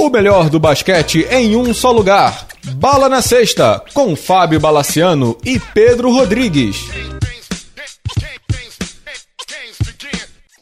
O melhor do basquete em um só lugar. Bala na Sexta, com Fábio Balaciano e Pedro Rodrigues.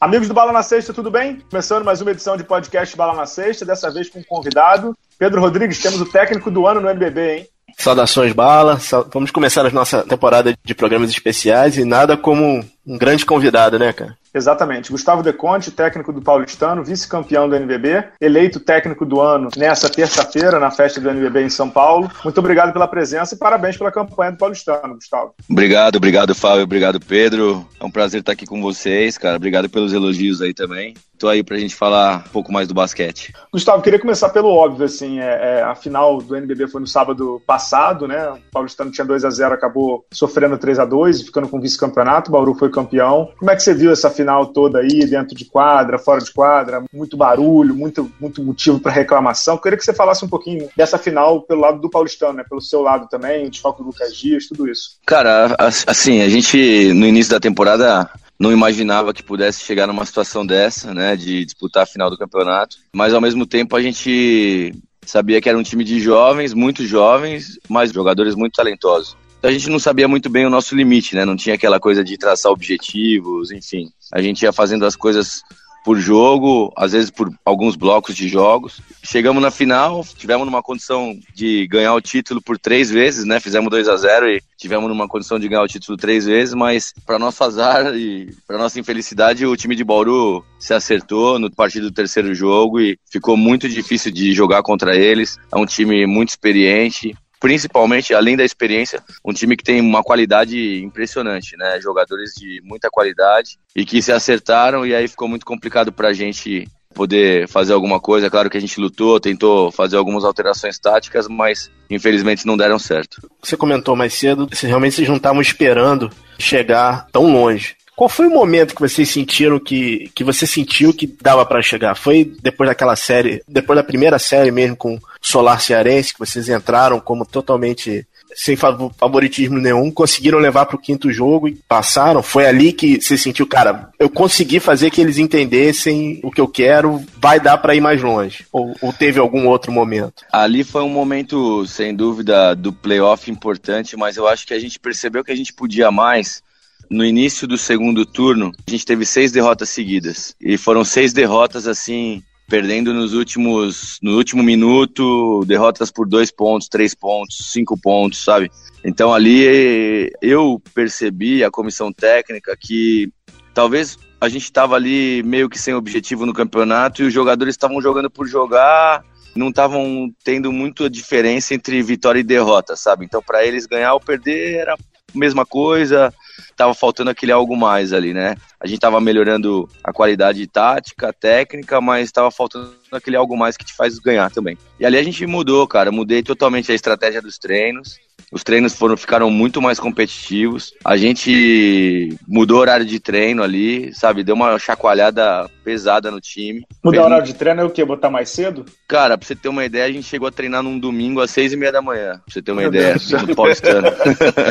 Amigos do Bala na Sexta, tudo bem? Começando mais uma edição de podcast Bala na Sexta, dessa vez com um convidado. Pedro Rodrigues, temos o técnico do ano no NBB, hein? Saudações, Bala. Vamos começar a nossa temporada de programas especiais e nada como um grande convidado, né, cara? Exatamente. Gustavo De Conte, técnico do Paulistano, vice-campeão do NBB, eleito técnico do ano nessa terça-feira, na festa do NBB em São Paulo. Muito obrigado pela presença e parabéns pela campanha do Paulistano, Gustavo. Obrigado, obrigado, Fábio. Obrigado, Pedro. É um prazer estar aqui com vocês, cara. Obrigado pelos elogios aí também. Tô aí pra gente falar um pouco mais do basquete. Gustavo, queria começar pelo óbvio, assim, é, é, a final do NBB foi no sábado passado, né? O Paulistano tinha 2 a 0 acabou sofrendo 3 a 2 ficando com vice-campeonato, o Bauru foi campeão. Como é que você viu essa final toda aí, dentro de quadra, fora de quadra? Muito barulho, muito, muito motivo para reclamação. Eu queria que você falasse um pouquinho dessa final pelo lado do Paulistano, né? Pelo seu lado também, o desfalque do Lucas Dias, tudo isso. Cara, assim, a gente no início da temporada não imaginava que pudesse chegar numa situação dessa, né, de disputar a final do campeonato, mas ao mesmo tempo a gente sabia que era um time de jovens, muito jovens, mas jogadores muito talentosos. A gente não sabia muito bem o nosso limite, né? Não tinha aquela coisa de traçar objetivos, enfim. A gente ia fazendo as coisas por jogo, às vezes por alguns blocos de jogos. Chegamos na final, tivemos numa condição de ganhar o título por três vezes, né? Fizemos 2 a 0 e tivemos numa condição de ganhar o título três vezes, mas para nosso azar e para nossa infelicidade, o time de Bauru se acertou no partido do terceiro jogo e ficou muito difícil de jogar contra eles. É um time muito experiente, principalmente, além da experiência, um time que tem uma qualidade impressionante, né? Jogadores de muita qualidade e que se acertaram e aí ficou muito complicado pra gente poder fazer alguma coisa. Claro que a gente lutou, tentou fazer algumas alterações táticas, mas infelizmente não deram certo. Você comentou mais cedo, se realmente vocês não estavam esperando chegar tão longe. Qual foi o momento que vocês sentiram que, que você sentiu que dava para chegar? Foi depois daquela série, depois da primeira série mesmo com Solar Cearense, que vocês entraram como totalmente sem favoritismo nenhum, conseguiram levar para o quinto jogo e passaram. Foi ali que você sentiu, cara, eu consegui fazer que eles entendessem o que eu quero, vai dar para ir mais longe. Ou, ou, teve algum outro momento? Ali foi um momento, sem dúvida, do playoff importante, mas eu acho que a gente percebeu que a gente podia mais no início do segundo turno, a gente teve seis derrotas seguidas. E foram seis derrotas assim, perdendo nos últimos, no último minuto, derrotas por dois pontos, três pontos, cinco pontos, sabe? Então ali eu percebi a comissão técnica que talvez a gente estava ali meio que sem objetivo no campeonato e os jogadores estavam jogando por jogar, não estavam tendo muita diferença entre vitória e derrota, sabe? Então para eles ganhar ou perder era a mesma coisa tava faltando aquele algo mais ali, né? A gente tava melhorando a qualidade tática, técnica, mas tava faltando aquele algo mais que te faz ganhar também. E ali a gente mudou, cara. Mudei totalmente a estratégia dos treinos. Os treinos foram ficaram muito mais competitivos. A gente mudou o horário de treino ali, sabe? Deu uma chacoalhada pesada no time. Mudar o horário de treino é o quê? Botar mais cedo? Cara, pra você ter uma ideia, a gente chegou a treinar num domingo às seis e meia da manhã. Pra você ter uma Meu ideia, Deus. no paulistano.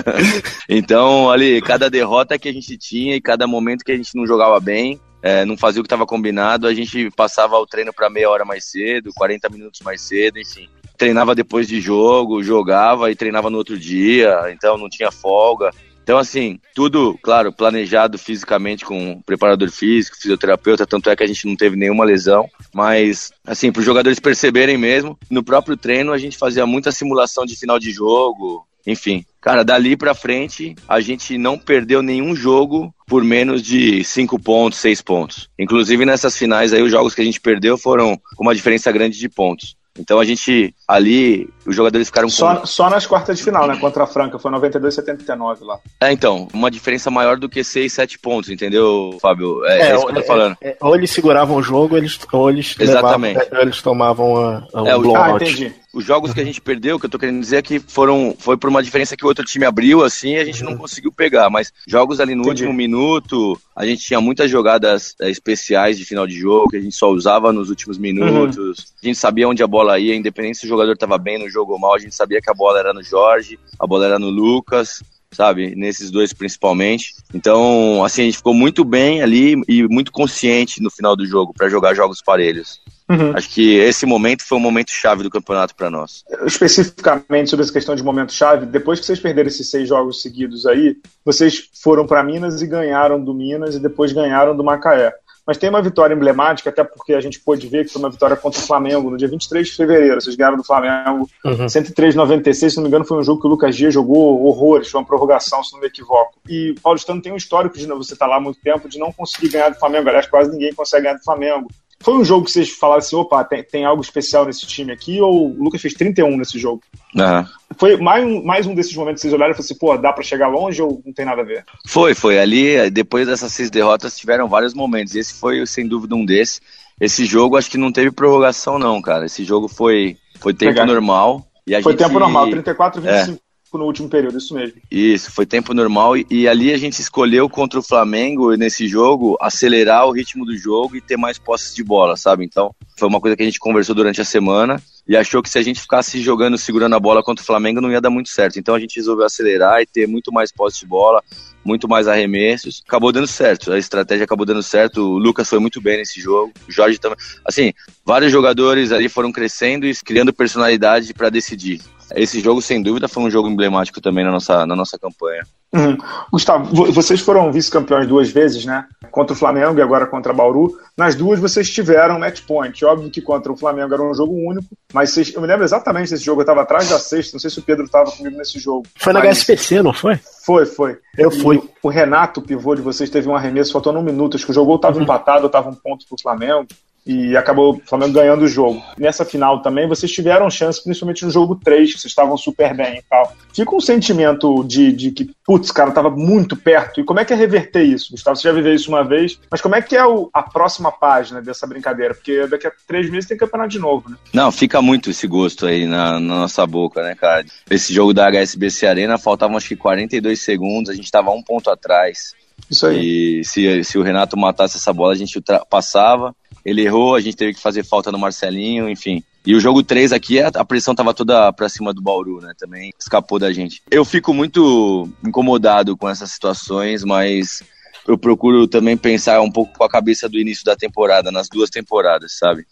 então, ali, cada derrota que a gente tinha e cada momento que a gente não jogava bem, é, não fazia o que estava combinado, a gente passava o treino para meia hora mais cedo, 40 minutos mais cedo, enfim treinava depois de jogo, jogava e treinava no outro dia, então não tinha folga. Então, assim, tudo, claro, planejado fisicamente com preparador físico, fisioterapeuta, tanto é que a gente não teve nenhuma lesão. Mas, assim, para os jogadores perceberem mesmo, no próprio treino a gente fazia muita simulação de final de jogo, enfim. Cara, dali para frente, a gente não perdeu nenhum jogo por menos de 5 pontos, 6 pontos. Inclusive nessas finais aí, os jogos que a gente perdeu foram com uma diferença grande de pontos. Então a gente ali, os jogadores ficaram só, com... só nas quartas de final, né? Contra a Franca, foi 92 79 lá. É, então, uma diferença maior do que 6, 7 pontos, entendeu, Fábio? É, é, é isso que eu tô falando. É, é, ou eles seguravam o jogo, ou eles, ou eles, Exatamente. Levavam, eles tomavam a, a é, um blowout. Ah, entendi os jogos que a gente perdeu, que eu tô querendo dizer é que foram foi por uma diferença que o outro time abriu assim, e a gente não uhum. conseguiu pegar, mas jogos ali no Entendi. último minuto, a gente tinha muitas jogadas é, especiais de final de jogo que a gente só usava nos últimos minutos. Uhum. A gente sabia onde a bola ia, independente se o jogador tava bem no jogo ou mal, a gente sabia que a bola era no Jorge, a bola era no Lucas sabe? Nesses dois principalmente. Então, assim, a gente ficou muito bem ali e muito consciente no final do jogo para jogar jogos parelhos. Uhum. Acho que esse momento foi um momento chave do campeonato para nós. Especificamente sobre essa questão de momento chave, depois que vocês perderam esses seis jogos seguidos aí, vocês foram para Minas e ganharam do Minas e depois ganharam do Macaé. Mas tem uma vitória emblemática, até porque a gente pôde ver que foi uma vitória contra o Flamengo no dia 23 de fevereiro. Vocês ganharam do Flamengo uhum. 103,96. Se não me engano, foi um jogo que o Lucas Dias jogou horrores, foi uma prorrogação, se não me equivoco. E o Paulistano tem um histórico de você estar tá lá há muito tempo, de não conseguir ganhar do Flamengo. Aliás, quase ninguém consegue ganhar do Flamengo. Foi um jogo que vocês falaram assim, opa, tem, tem algo especial nesse time aqui, ou o Lucas fez 31 nesse jogo? Uhum. Foi mais um, mais um desses momentos que vocês olharam e falaram assim, pô, dá para chegar longe ou não tem nada a ver? Foi, foi. Ali, depois dessas seis derrotas, tiveram vários momentos. Esse foi, sem dúvida, um desses. Esse jogo, acho que não teve prorrogação, não, cara. Esse jogo foi, foi tempo Legal. normal. E foi gente... tempo normal, 34 25. É no último período, isso mesmo. Isso, foi tempo normal e, e, ali a gente escolheu contra o Flamengo nesse jogo acelerar o ritmo do jogo e ter mais posses de bola, sabe? Então, foi uma coisa que a gente conversou durante a semana e achou que se a gente ficasse jogando, segurando a bola contra o Flamengo, não ia dar muito certo. Então a gente resolveu acelerar e ter muito mais posse de bola, muito mais arremessos. Acabou dando certo, a estratégia acabou dando certo. O Lucas foi muito bem nesse jogo, o Jorge também. Assim, vários jogadores ali foram crescendo e criando personalidade para decidir. Esse jogo, sem dúvida, foi um jogo emblemático também na nossa, na nossa campanha. Uhum. Gustavo, vocês foram vice-campeões duas vezes, né? Contra o Flamengo e agora contra o Bauru. Nas duas vocês tiveram match point. Óbvio que contra o Flamengo era um jogo único, mas vocês, eu me lembro exatamente desse jogo. Eu estava atrás da sexta, não sei se o Pedro estava comigo nesse jogo. Foi na mas... HSPC, não foi? Foi, foi. Eu fui. O, Renato, o pivô de vocês, teve um arremesso, faltando um minuto. Acho que o jogo estava uhum. empatado, estava um ponto para o Flamengo e acabou o Flamengo ganhando o jogo. Nessa final também, vocês tiveram chance, principalmente no jogo 3, que vocês estavam super bem e tal. Fica um sentimento de, de que, putz, cara, tava muito perto. E como é que é reverter isso, Gustavo? Você já viveu isso uma vez, mas como é que é o, a próxima página dessa brincadeira? Porque daqui a três meses tem campeonato de novo, né? Não, fica muito esse gosto aí na, na nossa boca, né, cara? Esse jogo da HSBC Arena faltavam acho que 42 segundos, a gente tava um ponto atrás. Isso aí. E se, se o Renato matasse essa bola, a gente passava. Ele errou, a gente teve que fazer falta no Marcelinho, enfim. E o jogo 3 aqui, a pressão tava toda pra cima do Bauru, né? Também escapou da gente. Eu fico muito incomodado com essas situações, mas eu procuro também pensar um pouco com a cabeça do início da temporada, nas duas temporadas, sabe?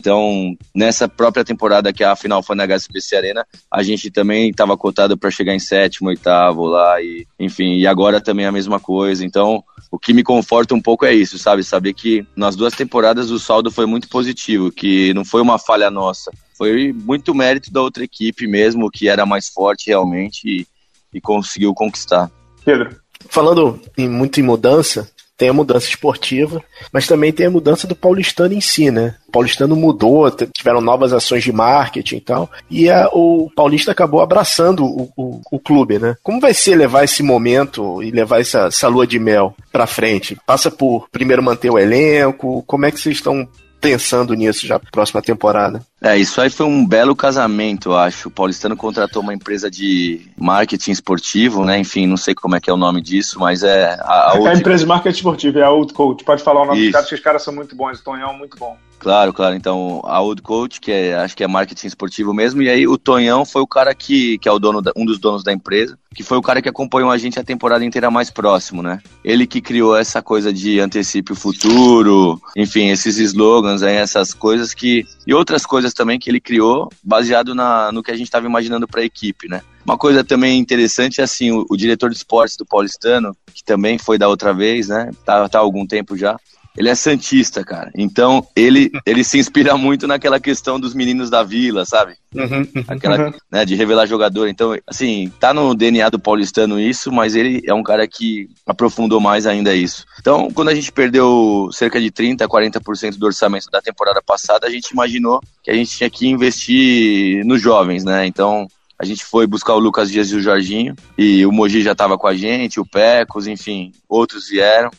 Então, nessa própria temporada que a final foi na HSBC Arena, a gente também estava cotado para chegar em sétimo, oitavo lá, e enfim, e agora também a mesma coisa. Então, o que me conforta um pouco é isso, sabe? Saber que nas duas temporadas o saldo foi muito positivo, que não foi uma falha nossa, foi muito mérito da outra equipe mesmo, que era mais forte realmente e, e conseguiu conquistar. Pedro. Falando em, muito em mudança, tem a mudança esportiva, mas também tem a mudança do paulistano em si, né? O paulistano mudou, tiveram novas ações de marketing e tal, e a, o paulista acabou abraçando o, o, o, clube, né? Como vai ser levar esse momento e levar essa, essa lua de mel para frente? Passa por primeiro manter o elenco? Como é que vocês estão pensando nisso já próxima temporada. É, isso aí foi um belo casamento, eu acho. O Paulistano contratou uma empresa de marketing esportivo, né? Enfim, não sei como é que é o nome disso, mas é a, a, é a empresa de marketing esportivo, é a Old Coach. Pode falar o nome isso. dos caras, que os caras são muito bons. O Tonhão é muito bom. Claro, claro. Então, a Old Coach, que é, acho que é marketing esportivo mesmo, e aí o Tonhão foi o cara que, que é o dono da, um dos donos da empresa, que foi o cara que acompanhou a gente a temporada inteira mais próximo, né? Ele que criou essa coisa de antecipe o futuro, enfim, esses slogans aí, essas coisas que. E outras coisas também que ele criou, baseado na, no que a gente estava imaginando para a equipe, né? Uma coisa também interessante é assim, o, o, diretor de esportes do Paulistano, que também foi da outra vez, né? Tá, tá há algum tempo já ele é santista, cara. Então, ele, ele se inspira muito naquela questão dos meninos da vila, sabe? Uhum, Aquela, uhum. né, de revelar jogador. Então, assim, tá no DNA do paulistano isso, mas ele é um cara que aprofundou mais ainda isso. Então, quando a gente perdeu cerca de 30%, 40% do orçamento da temporada passada, a gente imaginou que a gente tinha que investir nos jovens, né? Então, a gente foi buscar o Lucas Dias e o Jorginho, e o Mogi já estava com a gente, o Pecos, enfim, outros vieram.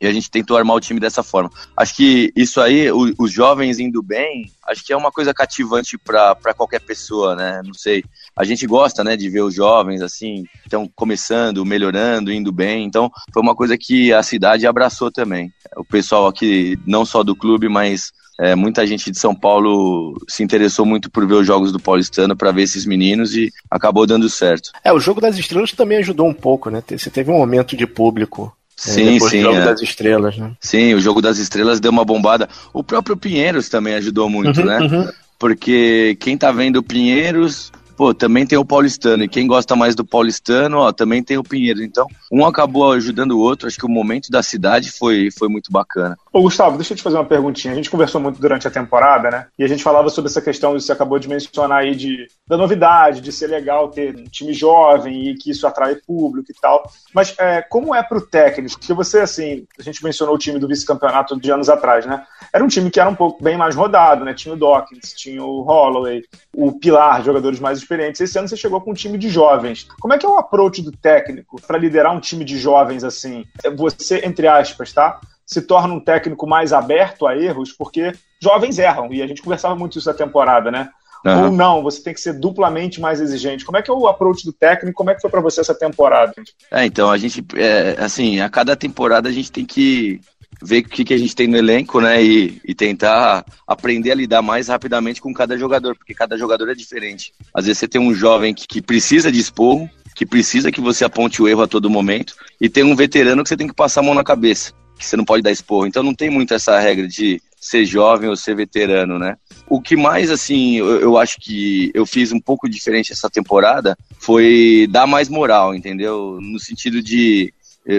E a gente tentou armar o time dessa forma. Acho que isso aí, o, os jovens indo bem, acho que é uma coisa cativante para qualquer pessoa, né? Não sei. A gente gosta, né, de ver os jovens assim, estão começando, melhorando, indo bem. Então, foi uma coisa que a cidade abraçou também. O pessoal aqui, não só do clube, mas é, muita gente de São Paulo se interessou muito por ver os jogos do Paulistano para ver esses meninos e acabou dando certo. É, o jogo das estrelas também ajudou um pouco, né? Você teve um momento de público Sim, sim. O jogo é. das estrelas, né? Sim, o jogo das estrelas deu uma bombada. O próprio Pinheiros também ajudou muito, Uhum, né? uhum. Porque quem tá vendo o Pinheiros, pô, também tem o Paulistano. E quem gosta mais do Paulistano, ó, também tem o Pinheiros. Então, um acabou ajudando o outro. Acho que o momento da cidade foi, foi muito bacana. Ô, Gustavo, deixa eu te fazer uma perguntinha. A gente conversou muito durante a temporada, né? E a gente falava sobre essa questão que você acabou de mencionar aí de, da novidade, de ser legal ter um time jovem e que isso atrai público e tal. Mas é, como é pro técnico? Porque você, assim, a gente mencionou o time do vice-campeonato de anos atrás, né? Era um time que era um pouco bem mais rodado, né? Tinha o Dawkins, tinha o Holloway, o Pilar, jogadores mais experientes. Esse ano você chegou com um time de jovens. Como é que é o approach do técnico para liderar um time de jovens assim? Você, entre aspas, tá? se torna um técnico mais aberto a erros, porque jovens erram, e a gente conversava muito isso na temporada, né? Aham. Ou não, você tem que ser duplamente mais exigente. Como é que é o approach do técnico? Como é que foi para você essa temporada? É, então, a gente, é, assim, a cada temporada a gente tem que ver o que, que a gente tem no elenco, né, e, e tentar aprender a lidar mais rapidamente com cada jogador, porque cada jogador é diferente. Às vezes você tem um jovem que, que precisa de esporro, que precisa que você aponte o erro a todo momento, e tem um veterano que você tem que passar a mão na cabeça, que você não pode dar esporro. Então não tem muito essa regra de ser jovem ou ser veterano, né? O que mais, assim, eu, eu acho que eu fiz um pouco diferente essa temporada foi dar mais moral, entendeu? No sentido de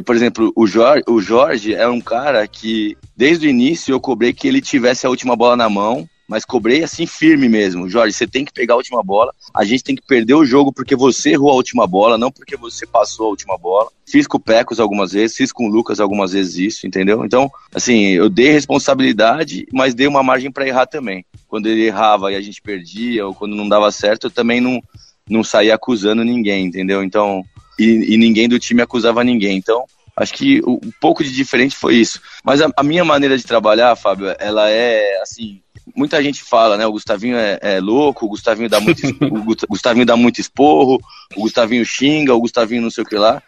por exemplo, o Jorge, o Jorge é um cara que, desde o início, eu cobrei que ele tivesse a última bola na mão, mas cobrei assim firme mesmo. Jorge, você tem que pegar a última bola, a gente tem que perder o jogo porque você errou a última bola, não porque você passou a última bola. Fiz com o Pecos algumas vezes, fiz com o Lucas algumas vezes isso, entendeu? Então, assim, eu dei responsabilidade, mas dei uma margem para errar também. Quando ele errava e a gente perdia, ou quando não dava certo, eu também não, não saía acusando ninguém, entendeu? Então, e, e ninguém do time acusava ninguém. Então, acho que o- um pouco de diferente foi isso. Mas a, a minha maneira de trabalhar, Fábio, ela é assim. Muita gente fala, né? O Gustavinho é, é louco, o Gustavinho dá muito, o Gust- Gustavinho dá muito esporro, o Gustavinho xinga, o Gustavinho não sei o que lá.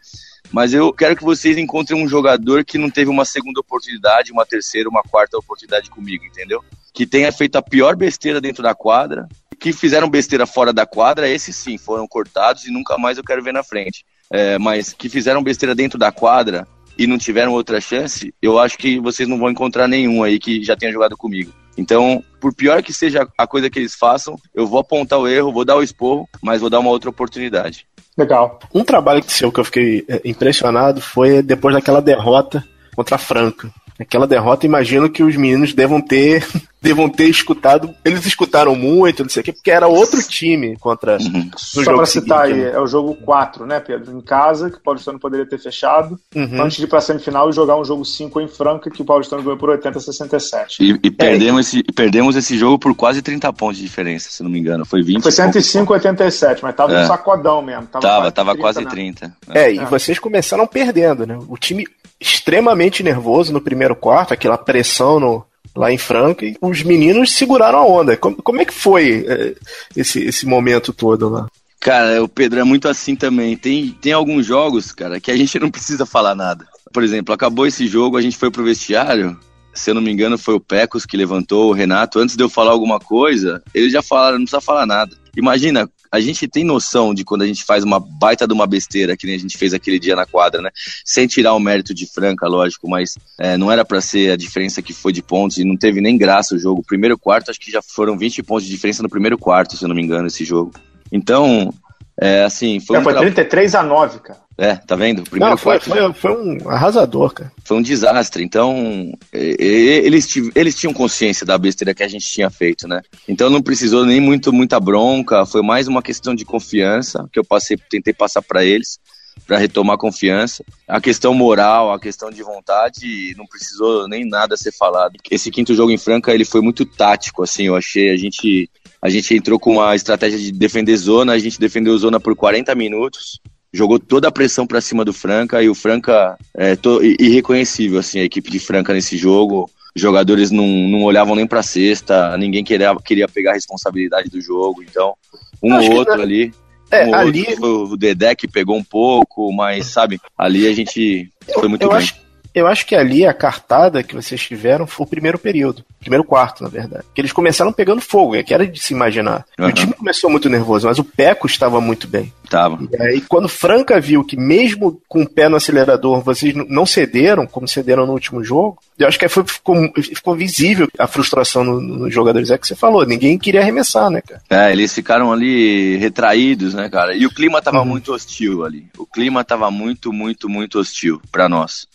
Mas eu quero que vocês encontrem um jogador que não teve uma segunda oportunidade, uma terceira, uma quarta oportunidade comigo, entendeu? Que tenha feito a pior besteira dentro da quadra, que fizeram besteira fora da quadra, esses sim foram cortados e nunca mais eu quero ver na frente. É, mas que fizeram besteira dentro da quadra e não tiveram outra chance, eu acho que vocês não vão encontrar nenhum aí que já tenha jogado comigo. Então, por pior que seja a coisa que eles façam, eu vou apontar o erro, vou dar o esporro, mas vou dar uma outra oportunidade. Legal. Um trabalho seu que eu fiquei é, impressionado foi depois daquela derrota contra a Franca. Aquela derrota, imagino que os meninos devam ter, devam ter escutado. Eles escutaram muito, não sei o quê, porque era outro time contra. Uhum. Só jogo para citar seguinte, aí, é o jogo 4, né, Pedro? Em casa, que o Paulistano poderia ter fechado, Uhum. antes de ir para semifinal e jogar um jogo 5 em Franca, que o Paulistano ganhou por 80 a 67. E, e perdemos, esse, perdemos esse jogo por quase 30 pontos de diferença, se não me engano. Foi 20 Foi e poucos 105 a 87, mas tava É. um sacodão mesmo. Tava, Tava, tava 30 quase mesmo. 30. É, e vocês começaram perdendo, né? O time extremamente nervoso no primeiro quarto, aquela pressão no, lá em Franca, e os meninos seguraram a onda. Como, como é que foi é, esse, esse momento todo lá? Cara, o Pedro é muito assim também. Tem, tem alguns jogos, cara, que a gente não precisa falar nada. Por exemplo, acabou esse jogo, a gente foi pro vestiário. Se eu não me engano, foi o Pecos que levantou, o Renato. Antes de eu falar alguma coisa, eles já falaram, não precisa falar nada. Imagina, a gente tem noção de quando a gente faz uma baita de uma besteira, que nem a gente fez aquele dia na quadra, né? Sem tirar o mérito de Franca, lógico, mas é, não era pra ser a diferença que foi de pontos e não teve nem graça o jogo. Primeiro quarto, acho que já foram 20 pontos de diferença no primeiro quarto, se eu não me engano, esse jogo. Então, é assim, foi É, um foi tra- 33 a 9, cara. É, tá vendo? O primeiro Não, foi, quarto foi, foi um arrasador, cara. foi um desastre. Então, eles, eles tinham consciência da besteira que a gente tinha feito, né? Então não precisou nem muito muita bronca, foi mais uma questão de confiança que eu passei, tentei passar para eles para retomar a confiança. A questão moral, a questão de vontade, não precisou nem nada ser falado. Esse quinto jogo em Franca, ele foi muito tático, assim, eu achei. A gente a gente entrou com uma estratégia de defender zona, a gente defendeu zona por 40 minutos jogou toda a pressão para cima do Franca e o Franca é to- irreconhecível assim a equipe de Franca nesse jogo. Os jogadores não, não olhavam nem para cesta ninguém queria, queria pegar a responsabilidade do jogo então um ou que outro na- ali. É, um ali outro, o Dedé que pegou um pouco mas sabe ali a gente foi muito eu bem. acho, Eu acho que ali a cartada que vocês tiveram foi o primeiro período. Primeiro quarto, na verdade. Que eles começaram pegando fogo, é que era de se imaginar. Uhum. O time começou muito nervoso, mas o Peco estava muito bem. Tava. E aí, quando Franca viu que mesmo com o pé no acelerador, vocês não cederam, como cederam no último jogo, eu acho que foi, ficou, ficou visível a frustração nos no jogadores. É que você falou, ninguém queria arremessar, né, cara? É, eles ficaram ali retraídos, né, cara? E o clima tava uhum. muito hostil ali. O clima tava muito, muito, muito hostil para nós.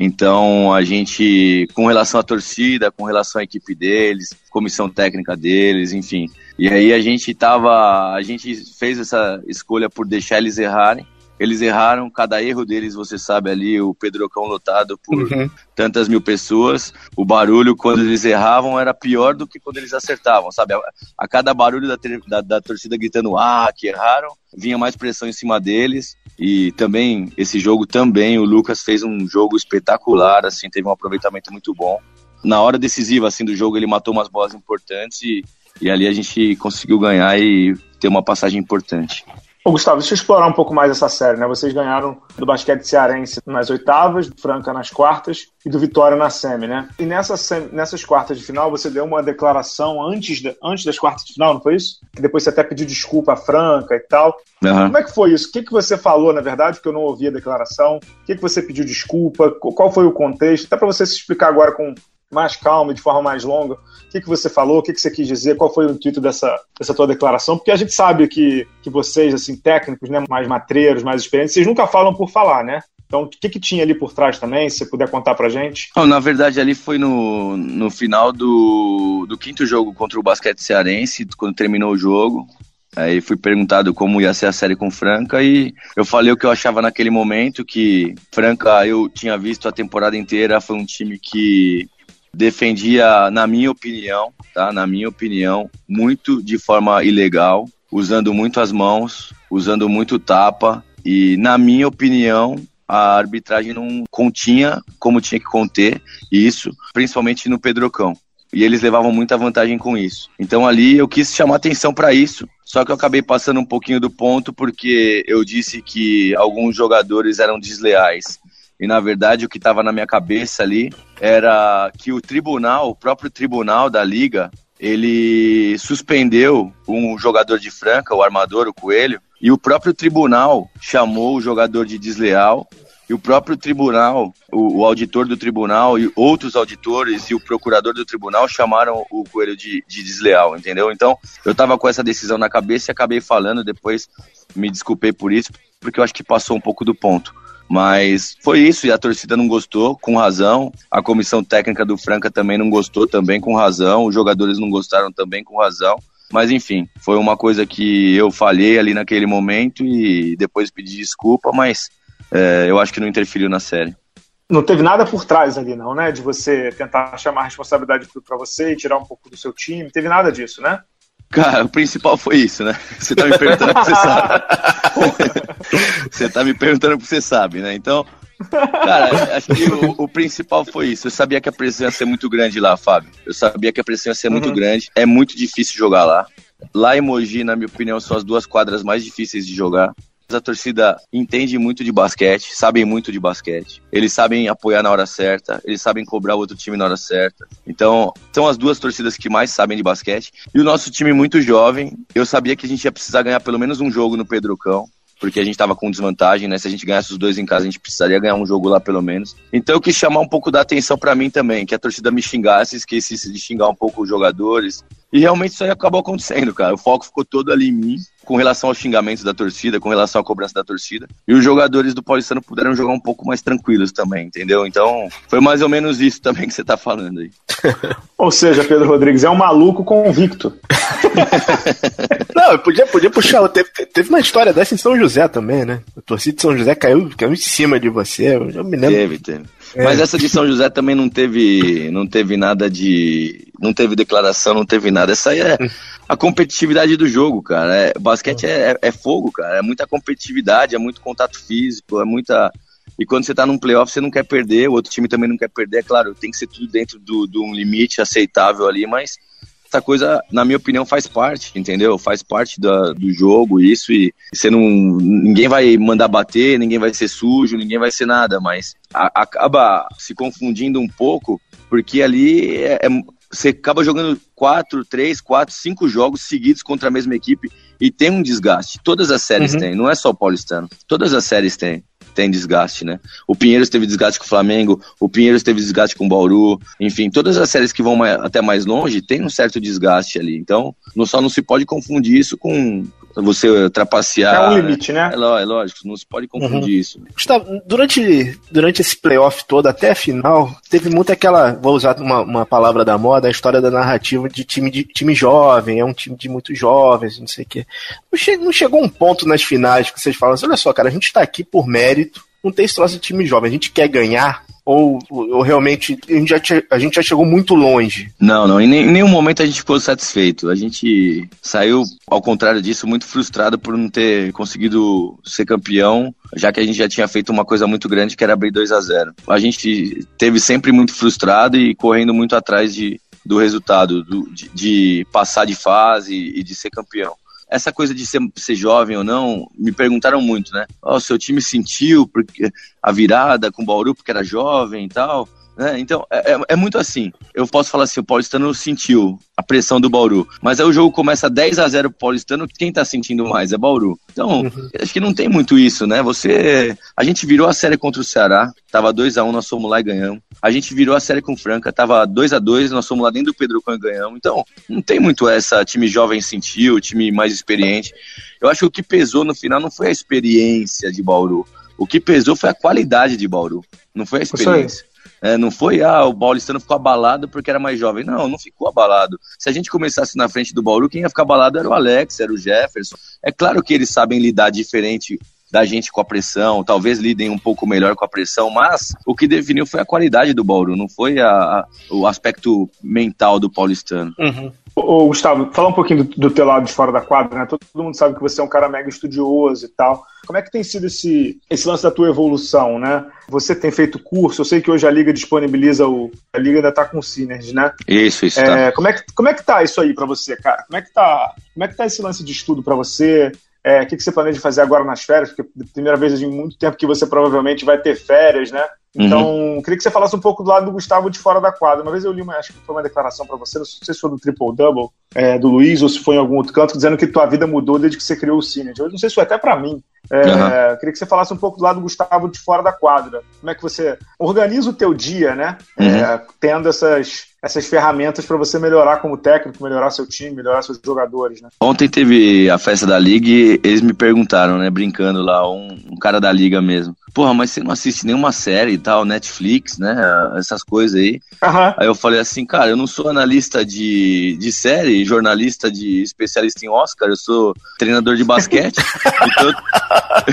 Então, a gente, com relação à torcida, com relação à equipe deles, comissão técnica deles, enfim. E aí a gente tava, a gente fez essa escolha por deixar eles errarem eles erraram, cada erro deles, você sabe ali, o Pedrocão lotado por uhum. tantas mil pessoas. O barulho, quando eles erravam, era pior do que quando eles acertavam, sabe? A, a cada barulho da, da, da, torcida gritando, ah, que erraram, vinha mais pressão em cima deles. E também, esse jogo também, o Lucas fez um jogo espetacular, assim, teve um aproveitamento muito bom. Na hora decisiva, assim, do jogo, ele matou umas bolas importantes e, e ali a gente conseguiu ganhar e ter uma passagem importante. Ô, Gustavo, deixa eu explorar um pouco mais essa série, né? Vocês ganharam do basquete cearense nas oitavas, do Franca nas quartas e do Vitória na semi, né? E nessa, nessas quartas de final, você deu uma declaração antes, de, antes das quartas de final, não foi isso? Que depois você até pediu desculpa à Franca e tal. Uhum. Como é que foi isso? O que, que você falou, na verdade, porque eu não ouvi a declaração? O que, que você pediu desculpa? Qual foi o contexto? Até para você se explicar agora com mais calma, de forma mais longa, o que, que você falou, o que, que você quis dizer, qual foi o intuito dessa, dessa tua declaração, porque a gente sabe que, que vocês, assim, técnicos, né, mais matreiros, mais experientes, vocês nunca falam por falar, né? Então, o que, que tinha ali por trás também, se você puder contar pra gente? Não, na verdade, ali foi no, no final do, do quinto jogo contra o basquete cearense, quando terminou o jogo. Aí fui perguntado como ia ser a série com Franca e eu falei o que eu achava naquele momento, que Franca eu tinha visto a temporada inteira, foi um time que defendia, na minha opinião, tá? Na minha opinião, muito de forma ilegal, usando muito as mãos, usando muito tapa e, na minha opinião, a arbitragem não continha como tinha que conter isso, principalmente no Pedrocão. E eles levavam muita vantagem com isso. Então ali eu quis chamar atenção para isso. Só que eu acabei passando um pouquinho do ponto porque eu disse que alguns jogadores eram desleais e na verdade o que estava na minha cabeça ali era que o tribunal, o próprio tribunal da liga, ele suspendeu um jogador de Franca, o armador, o Coelho, e o próprio tribunal chamou o jogador de desleal e o próprio tribunal, o, o, auditor do tribunal e outros auditores e o procurador do tribunal chamaram o Coelho de, de desleal, entendeu? Então, eu estava com essa decisão na cabeça e acabei falando, depois me desculpei por isso, porque eu acho que passou um pouco do ponto. Mas foi isso, e a torcida não gostou, com razão. A comissão técnica do Franca também não gostou, também com razão. Os jogadores não gostaram também com razão. Mas enfim, foi uma coisa que eu falhei ali naquele momento e depois pedi desculpa, mas é, eu acho que não interferiu na série. Não teve nada por trás ali, não, né? De você tentar chamar a responsabilidade para você e tirar um pouco do seu time. Teve nada disso, né? Cara, o principal foi isso, né? Você tá me perguntando porque você sabe. você tá me perguntando porque você sabe, né? Então, cara, acho que o, o, principal foi isso. Eu sabia que a pressão ia ser muito grande lá, Fábio. Eu sabia que a pressão ia ser muito uhum. grande. É muito difícil jogar lá. Lá em Mogi, na minha opinião, são as duas quadras mais difíceis de jogar. A torcida entende muito de basquete, sabem muito de basquete. Eles sabem apoiar na hora certa, eles sabem cobrar o outro time na hora certa. Então, são as duas torcidas que mais sabem de basquete. E o nosso time muito jovem, eu sabia que a gente ia precisar ganhar pelo menos um jogo no Pedrocão porque a gente estava com desvantagem, né? Se a gente ganhasse os dois em casa, a gente precisaria ganhar um jogo lá pelo menos. Então eu quis chamar um pouco da atenção para mim também, que a torcida me xingasse, esquecesse de xingar um pouco os jogadores. E realmente isso aí acabou acontecendo, cara. O foco ficou todo ali em mim com relação aos xingamentos da torcida, com relação à cobrança da torcida. E os jogadores do Paulistano puderam jogar um pouco mais tranquilos também, entendeu? Então, foi mais ou menos isso também que você tá falando aí. ou seja, Pedro Rodrigues é um maluco convicto. Não, podia, podia puxar. Teve, teve uma história dessa em São José também, né? A torcida de São José caiu, caiu em cima de você. Eu me lembro. Teve, teve. É. Mas essa de São José também não teve, não teve nada de. Não teve declaração, não teve nada. Essa aí é a competitividade do jogo, cara. É, basquete é, é, é, fogo, cara. É muita competitividade, é muito contato físico, é muita. E quando você tá num playoff, você não quer perder, o outro time também não quer perder. É claro, tem que ser tudo dentro de um limite aceitável ali, mas essa coisa, na minha opinião, faz parte, entendeu? Faz parte da, do jogo, isso, e você não. Ninguém vai mandar bater, ninguém vai ser sujo, ninguém vai ser nada, mas a, acaba se confundindo um pouco, porque ali é, é, você acaba jogando quatro, três, quatro, cinco jogos seguidos contra a mesma equipe e tem um desgaste. Todas as séries uhum. têm, não é só o paulistano. Todas as séries têm tem desgaste, né? O Pinheiros teve desgaste com o Flamengo, o Pinheiros teve desgaste com o Bauru, enfim, todas as séries que vão mais, até mais longe tem um certo desgaste ali. Então, não só não se pode confundir isso com você trapacear. É um limite, né? É, é lógico, não se pode confundir uhum. isso. Gustavo, durante, durante esse playoff todo, até a final, teve muito aquela, vou usar uma, uma palavra da moda, a história da narrativa de time, de time jovem, é um time de muitos jovens, não sei o quê. Não, che não chegou um ponto nas finais que vocês falam assim, olha só, cara, a gente tá aqui por mérito, não tem esse troço de time jovem. A gente quer ganhar ou, ou realmente a gente, já, a gente já chegou muito longe? Não, não. Em, nenhum momento a gente ficou satisfeito. A gente saiu, ao contrário disso, muito frustrado por não ter conseguido ser campeão, já que a gente já tinha feito uma coisa muito grande que era abrir 2 a 0 A gente teve sempre muito frustrado e correndo muito atrás de, do resultado, do, de, de passar de fase e de ser campeão essa coisa de ser, ser jovem ou não, me perguntaram muito, né? Ó, oh, seu time sentiu porque a virada com o Bauru porque era jovem e tal. Né? Então, é, é, é, muito assim. Eu posso falar assim, o Paulistano sentiu a pressão do Bauru, mas aí o jogo começa 10 a 0 pro Paulistano, quem tá sentindo mais? É Bauru. Então, uhum. acho que não tem muito isso, né? Você. A gente virou a série contra o Ceará, tava 2 a 1 nós fomos lá e ganhamos. A gente virou a série com Franca, tava 2 a 2 nós fomos lá dentro do Pedro e ganhamos. Então, não tem muito essa time jovem sentiu, time mais experiente. Eu acho que o que pesou no final não foi a experiência de Bauru. O que pesou foi a qualidade de Bauru, não foi a experiência. É, não foi, ah, o Paulistano ficou abalado porque era mais jovem. Não, não ficou abalado. Se a gente começasse na frente do Bauru, quem ia ficar abalado era o Alex, era o Jefferson. É claro que eles sabem lidar diferente da gente com a pressão, talvez lidem um pouco melhor com a pressão, mas o que definiu foi a qualidade do Bauru, não foi a, a, o aspecto mental do paulistano. Uhum. Ô, Gustavo, fala um pouquinho do, do teu lado de fora da quadra, né? Todo, mundo sabe que você é um cara mega estudioso e tal. Como é que tem sido esse, esse lance da tua evolução, né? Você tem feito curso, eu sei que hoje a Liga disponibiliza o. A Liga ainda tá com o Synergy, né? Isso, isso. É, tá. como, é que, como é que tá isso aí para você, cara? Como é que tá, como é que tá esse lance de estudo para você? É, o que, que você planeja fazer agora nas férias? Porque primeira vez em muito tempo que você provavelmente vai ter férias, né? Então, uhum. queria que você falasse um pouco do lado do Gustavo de fora da quadra. Uma vez eu li, uma, acho que foi uma declaração para você, não sei se foi do Triple Double, é, do Luiz, ou se foi em algum outro canto, dizendo que tua vida mudou desde que você criou o Cine. Eu não sei se foi até para mim. É, uhum. Queria que você falasse um pouco do lado do Gustavo de fora da quadra. Como é que você organiza o teu dia, né? Uhum. É, tendo essas essas ferramentas para você melhorar como técnico, melhorar seu time, melhorar seus jogadores, né? Ontem teve a festa da liga e eles me perguntaram, né, brincando lá, um, um cara da liga mesmo. Porra, mas você não assiste nenhuma série e tal, Netflix, né? Essas coisas aí. Uhum. Aí eu falei assim, cara, eu não sou analista de, de série, jornalista de especialista em Oscar, eu sou treinador de basquete. então,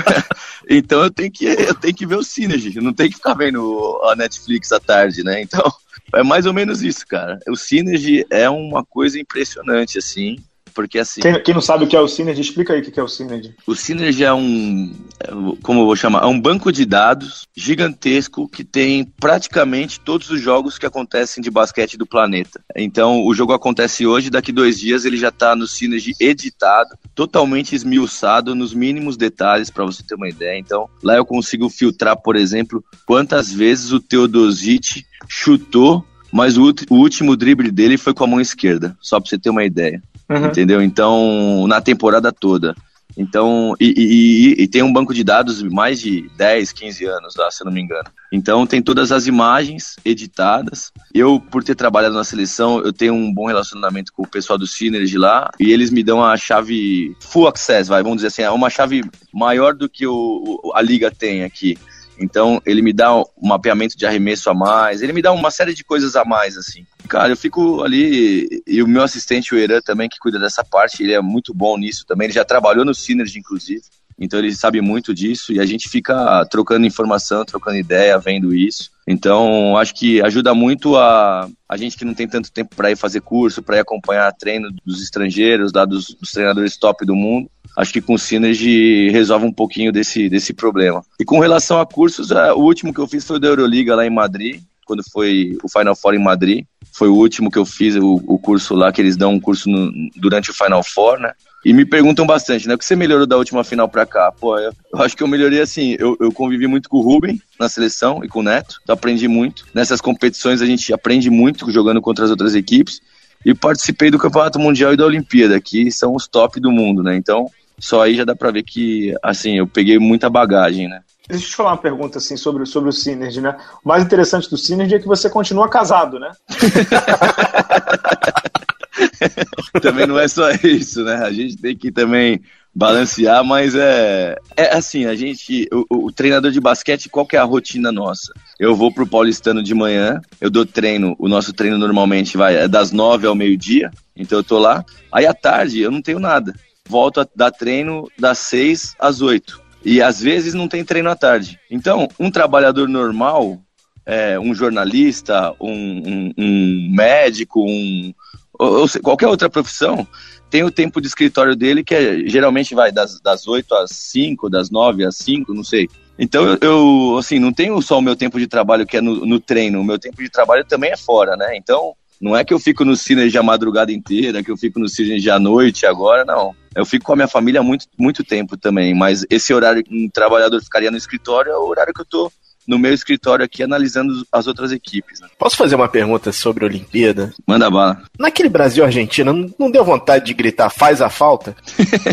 então eu tenho que eu tenho que ver o Synergy, não tenho que ficar vendo a Netflix à tarde, né? Então, é mais ou menos isso, cara. O Synergy é uma coisa impressionante, assim. Porque assim. Quem, quem, não sabe o que é o Synergy, explica aí o que é o Synergy. O Synergy é um. É, como eu vou chamar? É um banco de dados gigantesco que tem praticamente todos os jogos que acontecem de basquete do planeta. Então, o jogo acontece hoje, daqui dois dias ele já está no Synergy editado, totalmente esmiuçado nos mínimos detalhes, para você ter uma ideia. Então, lá eu consigo filtrar, por exemplo, quantas vezes o Teodosic chutou mas o, o, último drible dele foi com a mão esquerda, só pra você ter uma ideia. Uhum. Entendeu? Então, na temporada toda. Então, e, e, e, tem um banco de dados de mais de 10, 15 anos lá, se eu não me engano. Então, tem todas as imagens editadas. Eu, por ter trabalhado na seleção, eu tenho um bom relacionamento com o pessoal do Synergy lá. E eles me dão a chave full access, vai, vamos dizer assim, é uma chave maior do que o, a liga tem aqui. Então, ele me dá um mapeamento de arremesso a mais, ele me dá uma série de coisas a mais, assim. Cara, eu fico ali, e o meu assistente, o Eran, também, que cuida dessa parte, ele é muito bom nisso também, ele já trabalhou no Synergy, inclusive. Então ele sabe muito disso e a gente fica trocando informação, trocando ideia, vendo isso. Então acho que ajuda muito a, a gente que não tem tanto tempo para ir fazer curso, para ir acompanhar treino dos estrangeiros, lá dos, dos treinadores top do mundo acho que com o Synergy resolve um pouquinho desse, desse problema. E com relação a cursos, é, o último que eu fiz foi da Euroliga lá em Madrid, quando foi o Final Four em Madrid. Foi o último que eu fiz, o, o curso lá, que eles dão um curso no, durante o Final Four, né? E me perguntam bastante, né? O que você melhorou da última final pra cá? Pô, eu, eu acho que eu melhorei assim. Eu, eu, convivi muito com o Ruben na seleção e com o Neto. Então aprendi muito. Nessas competições a gente aprende muito jogando contra as outras equipes. E participei do Campeonato Mundial e da Olimpíada, que são os top do mundo, né? Então, só aí já dá pra ver que, assim, eu peguei muita bagagem, né? Deixa eu te falar uma pergunta assim sobre, sobre o Synergy, né? O mais interessante do Synergy é que você continua casado, né? também não é só isso, né? A gente tem que também balancear, mas é, é assim, a gente, o, o, treinador de basquete, qual que é a rotina nossa? Eu vou pro Paulistano de manhã, eu dou treino, o nosso treino normalmente vai é das nove ao meio-dia, então eu tô lá. Aí à tarde eu não tenho nada. Volto a dar treino das seis às oito. E às vezes não tem treino à tarde. Então, um trabalhador normal, é, um jornalista, um, um, um médico, um, ou, ou, qualquer outra profissão, tem o tempo de escritório dele que é, geralmente vai das, das 8 às 5, das 9 às 5, não sei. Então eu, assim, não tenho só o meu tempo de trabalho que é no, no, treino, o meu tempo de trabalho também é fora, né? Então não é que eu fico no Synergy a madrugada inteira, que eu fico no Synergy à noite agora, não. Eu fico com a minha família há muito, muito tempo também, mas esse horário que um trabalhador ficaria no escritório é o horário que eu tô no meu escritório aqui analisando as outras equipes. Né? Posso fazer uma pergunta sobre a Olimpíada? Manda bala. Naquele Brasil-Argentina, não deu vontade de gritar faz a falta?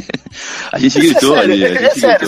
a gente gritou é sério, ali. é sério,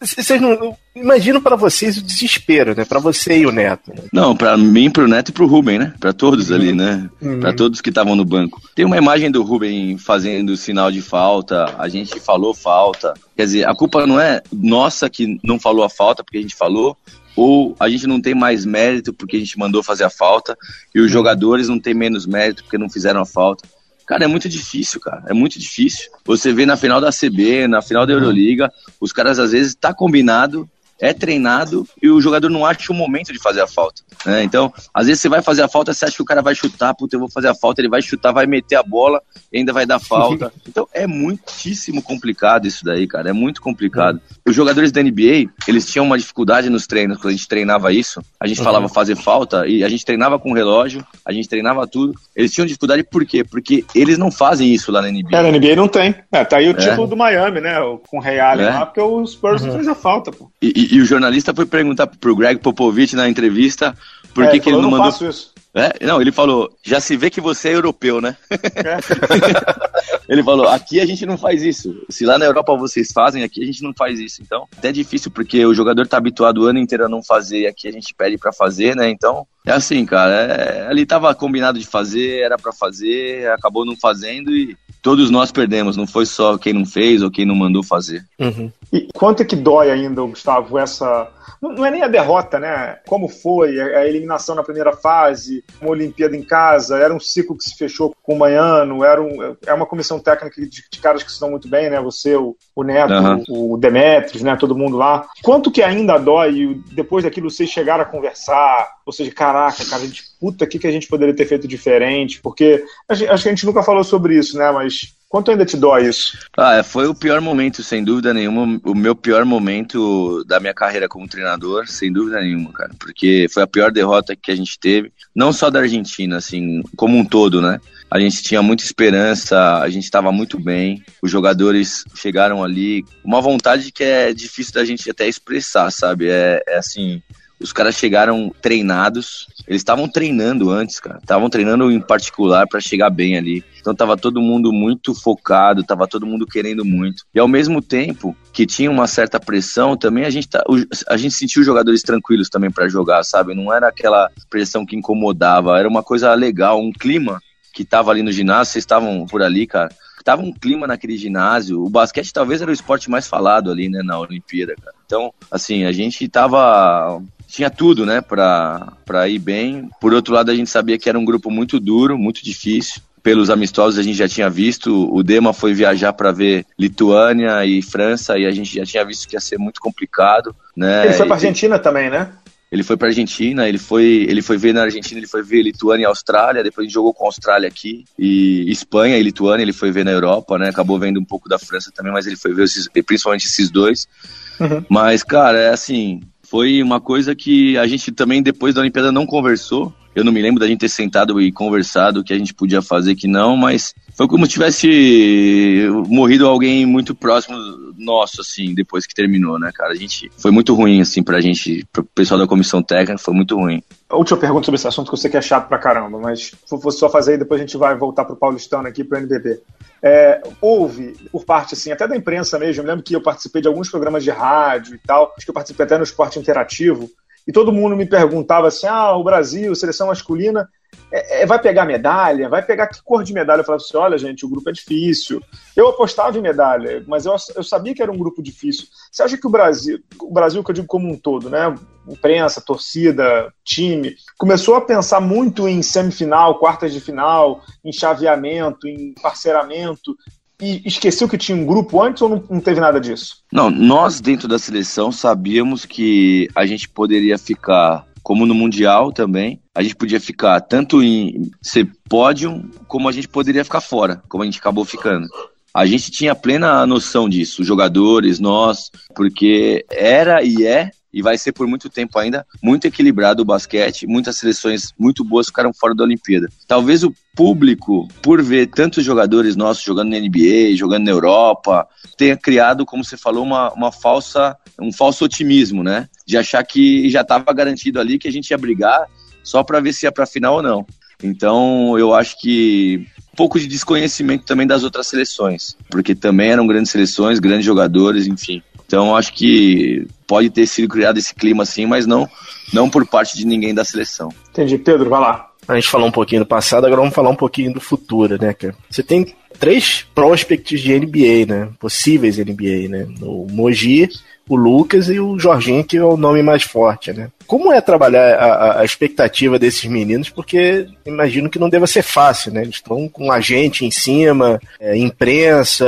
vocês não. Imagino para vocês o desespero, né? Para você e o Neto. Né? Não, para mim, pro Neto e pro Rubem, né? Para todos ali, uhum. né? Uhum. Para todos que estavam no banco. Tem uma imagem do Rubem fazendo sinal de falta, a gente falou falta. Quer dizer, a culpa não é nossa que não falou a falta, porque a gente falou, ou a gente não tem mais mérito porque a gente mandou fazer a falta e os jogadores não têm menos mérito porque não fizeram a falta. Cara, é muito difícil, cara. É muito difícil. Você vê na final da CB, na final da. Euroliga, os caras às vezes tá combinado é treinado e o jogador não acha o momento de fazer a falta. Né? Então, às vezes você vai fazer a falta, você acha que o cara vai chutar, puta, eu vou fazer a falta, ele vai chutar, vai meter a bola e ainda vai dar falta. Então, é muitíssimo complicado isso daí, cara. É muito complicado. Os jogadores da NBA, eles tinham uma dificuldade nos treinos, quando a gente treinava isso, a gente uhum. falava fazer falta e a gente treinava com relógio, a gente treinava tudo. Eles tinham dificuldade por quê? Porque eles não fazem isso lá na NBA. É, na NBA não tem. É, tá aí o é. título do Miami, né? Com o Allen é. lá, porque o Spurs uhum. fez a falta, pô. E, e, o jornalista foi perguntar pro Greg Popovich na entrevista por é, que, que ele não, não mandou. É? Não, ele falou, já se vê que você é europeu, né? É. ele falou, aqui a gente não faz isso. Se lá na Europa vocês fazem, aqui a gente não faz isso. Então, até é difícil, porque o jogador tá habituado o ano inteiro a não fazer, e aqui a gente pede para fazer, né? Então, é assim, cara. É, ali tava combinado de fazer, era para fazer, acabou não fazendo e todos nós perdemos. Não foi só quem não fez ou quem não mandou fazer. Uhum. E quanto é que dói ainda, Gustavo, essa não é nem a derrota, né? Como foi a eliminação na primeira fase, uma Olimpíada em casa, era um ciclo que se fechou com o Manhano, era um, é uma comissão técnica de, de caras que se dão muito bem, né? Você, o, o Neto, uhum. o, Demetrios, né? Todo mundo lá. Quanto que ainda dói depois daquilo vocês chegaram a conversar? Ou seja, caraca, cara, a gente, puta, o que, que a gente poderia ter feito diferente? Porque acho que a gente nunca falou sobre isso, né? Mas Quanto ainda te dói isso? Ah, é, foi o pior momento, sem dúvida nenhuma. O meu pior momento da minha carreira como treinador, sem dúvida nenhuma, cara. Porque foi a pior derrota que a gente teve. Não só da Argentina, assim, como um todo, né? A gente tinha muita esperança, a gente estava muito bem. Os jogadores chegaram ali. Uma vontade que é difícil da gente até expressar, sabe? É, é assim. Os caras chegaram treinados. Eles estavam treinando antes, cara. Estavam treinando em particular para chegar bem ali. Então tava todo mundo muito focado, tava todo mundo querendo muito. E ao mesmo tempo que tinha uma certa pressão, também a gente, tá, a gente sentiu os jogadores tranquilos também para jogar, sabe? Não era aquela pressão que incomodava, era uma coisa legal, um clima que tava ali no ginásio, vocês estavam por ali, cara. Tava um clima naquele ginásio. O basquete talvez era o esporte mais falado ali, né, na Olimpíada, cara. Então, assim, a gente tava tinha tudo, né, pra, pra ir bem. Por outro lado, a gente sabia que era um grupo muito duro, muito difícil pelos amistosos a gente já tinha visto. O Dema foi viajar para ver Lituânia e França e a gente já tinha visto que ia ser muito complicado, né? Ele foi para Argentina também, né? Ele foi para Argentina, ele foi, ele foi ver na Argentina, ele foi ver Lituânia e Austrália, depois a gente jogou com a Austrália aqui e Espanha e Lituânia, ele foi ver na Europa, né? Acabou vendo um pouco da França também, mas ele foi ver esses, principalmente esses dois. Uhum. Mas, cara, é assim, Foi uma coisa que a gente também, depois da Olimpíada, não conversou. Eu não me lembro da gente ter sentado e conversado o que a gente podia fazer, que não, mas foi como se tivesse morrido alguém muito próximo nosso, assim, depois que terminou, né, cara? A gente foi muito ruim, assim, pra gente, pro pessoal da comissão técnica, foi muito ruim. Última pergunta sobre esse assunto que eu sei que é chato pra caramba, mas vou só fazer e depois a gente vai voltar pro Paulistano aqui, pro NBB. É, houve, por parte, assim, até da imprensa mesmo, eu lembro que eu participei de alguns programas de rádio e tal, acho que eu participei até no Esporte Interativo, e todo mundo me perguntava assim: ah, o Brasil, seleção masculina, é, é, vai pegar medalha? Vai pegar que cor de medalha? Eu falava assim: olha, gente, o grupo é difícil. Eu apostava em medalha, mas eu, eu sabia que era um grupo difícil. Você acha que o Brasil, o Brasil que eu digo como um todo, né? Imprensa, torcida, time, começou a pensar muito em semifinal, quartas de final, em chaveamento, em parceiramento, e esqueceu que tinha um grupo antes ou não, não, teve nada disso? Não, nós dentro da seleção sabíamos que a gente poderia ficar, como no Mundial também, a gente podia ficar tanto em ser pódio, como a gente poderia ficar fora, como a gente acabou ficando. A gente tinha plena noção disso, os jogadores, nós, porque era e é e vai ser por muito tempo ainda muito equilibrado o basquete. Muitas seleções muito boas ficaram fora da Olimpíada. Talvez o público, por ver tantos jogadores nossos jogando na NBA, jogando na Europa, tenha criado, como você falou, uma, uma falsa, um falso otimismo, né? De achar que já estava garantido ali que a gente ia brigar só para ver se ia para final ou não. Então, eu acho que um pouco de desconhecimento também das outras seleções, porque também eram grandes seleções, grandes jogadores, enfim. Então acho que pode ter sido criado esse clima assim, mas não, não por parte de ninguém da seleção. Entendi. Pedro, vai lá. A gente falou um pouquinho do passado, agora vamos falar um pouquinho do futuro, né, cara? Você tem três prospects de NBA, né? Possíveis NBA, né? O Moji, o Lucas e o Jorginho, que é o nome mais forte, né? Como é trabalhar a, a expectativa desses meninos? Porque imagino que não deva ser fácil, né? Eles estão com a gente em cima, é, imprensa,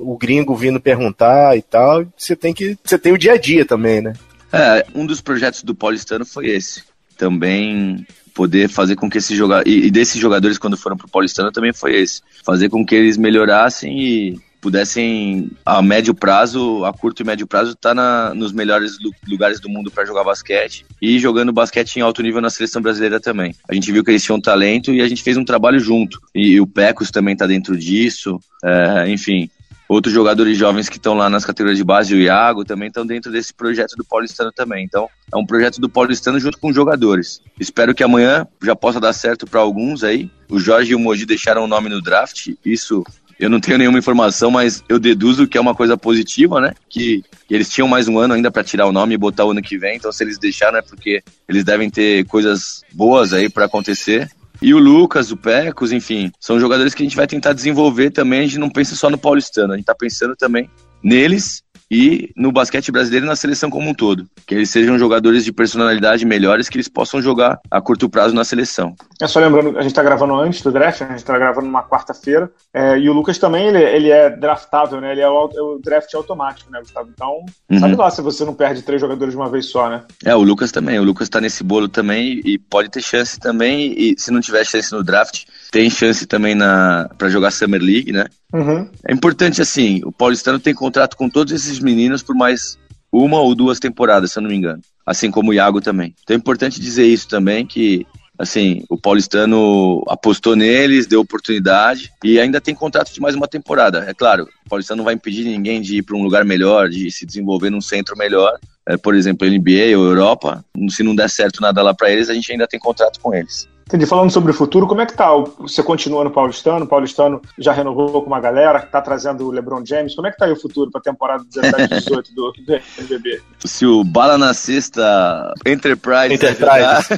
o gringo vindo perguntar e tal. Você tem que. Você tem o dia a dia também, né? É, um dos projetos do Paulistano foi esse. Também poder fazer com que esses jogadores. E, desses jogadores, quando foram pro Paulistano, também foi esse. Fazer com que eles melhorassem e pudessem, a médio prazo, a curto e médio prazo, estar tá nos melhores lugares do mundo para jogar basquete e jogando basquete em alto nível na seleção brasileira também. A gente viu que eles tinham talento e a gente fez um trabalho junto. E, e o Pecos também está dentro disso. É, enfim, outros jogadores jovens que estão lá nas categorias de base, o Iago, também estão dentro desse projeto do Paulistano também. Então, é um projeto do Paulistano junto com jogadores. Espero que amanhã já possa dar certo para alguns aí. O Jorge e o Moji deixaram o nome no draft. Isso eu não tenho nenhuma informação, mas eu deduzo que é uma coisa positiva, né? Que, que eles tinham mais um ano ainda para tirar o nome e botar o ano que vem. Então, se eles deixaram, é porque eles devem ter coisas boas aí para acontecer. E o Lucas, o Pecos, enfim, são jogadores que a gente vai tentar desenvolver também. A gente não pensa só no paulistano, a gente tá pensando também neles e no basquete brasileiro e na seleção como um todo. Que eles sejam jogadores de personalidade melhores, que eles possam jogar a curto prazo na seleção. É só lembrando, a gente está gravando antes do draft, a gente está gravando numa quarta-feira, é, e o Lucas também, ele, ele é draftável, né? Ele é o, é o draft automático, né, Gustavo? Então, uhum. sabe lá se você não perde três jogadores de uma vez só, né? É, o Lucas também. O Lucas está nesse bolo também e pode ter chance também, e se não tiver chance no draft, tem chance também na para jogar Summer League, né? Uhum. É importante assim, o Paulistano tem contrato com todos esses meninos por mais uma ou duas temporadas, se eu não me engano. Assim como o Iago também. Então é importante dizer isso também, que assim, o Paulistano apostou neles, deu oportunidade e ainda tem contrato de mais uma temporada. É claro, o Paulistano não vai impedir ninguém de ir para um lugar melhor, de se desenvolver num centro melhor. É, por exemplo, NBA ou Europa. Se não der certo nada lá para eles, a gente ainda tem contrato com eles. Entendi. Falando sobre o futuro, como é que tá? Você continua no Paulistano? O Paulistano já renovou com uma galera, tá trazendo o LeBron James. Como é que tá aí o futuro para a temporada 17 18 do, do NBB? Se o Bala na Sexta Enterprise, Enterprise.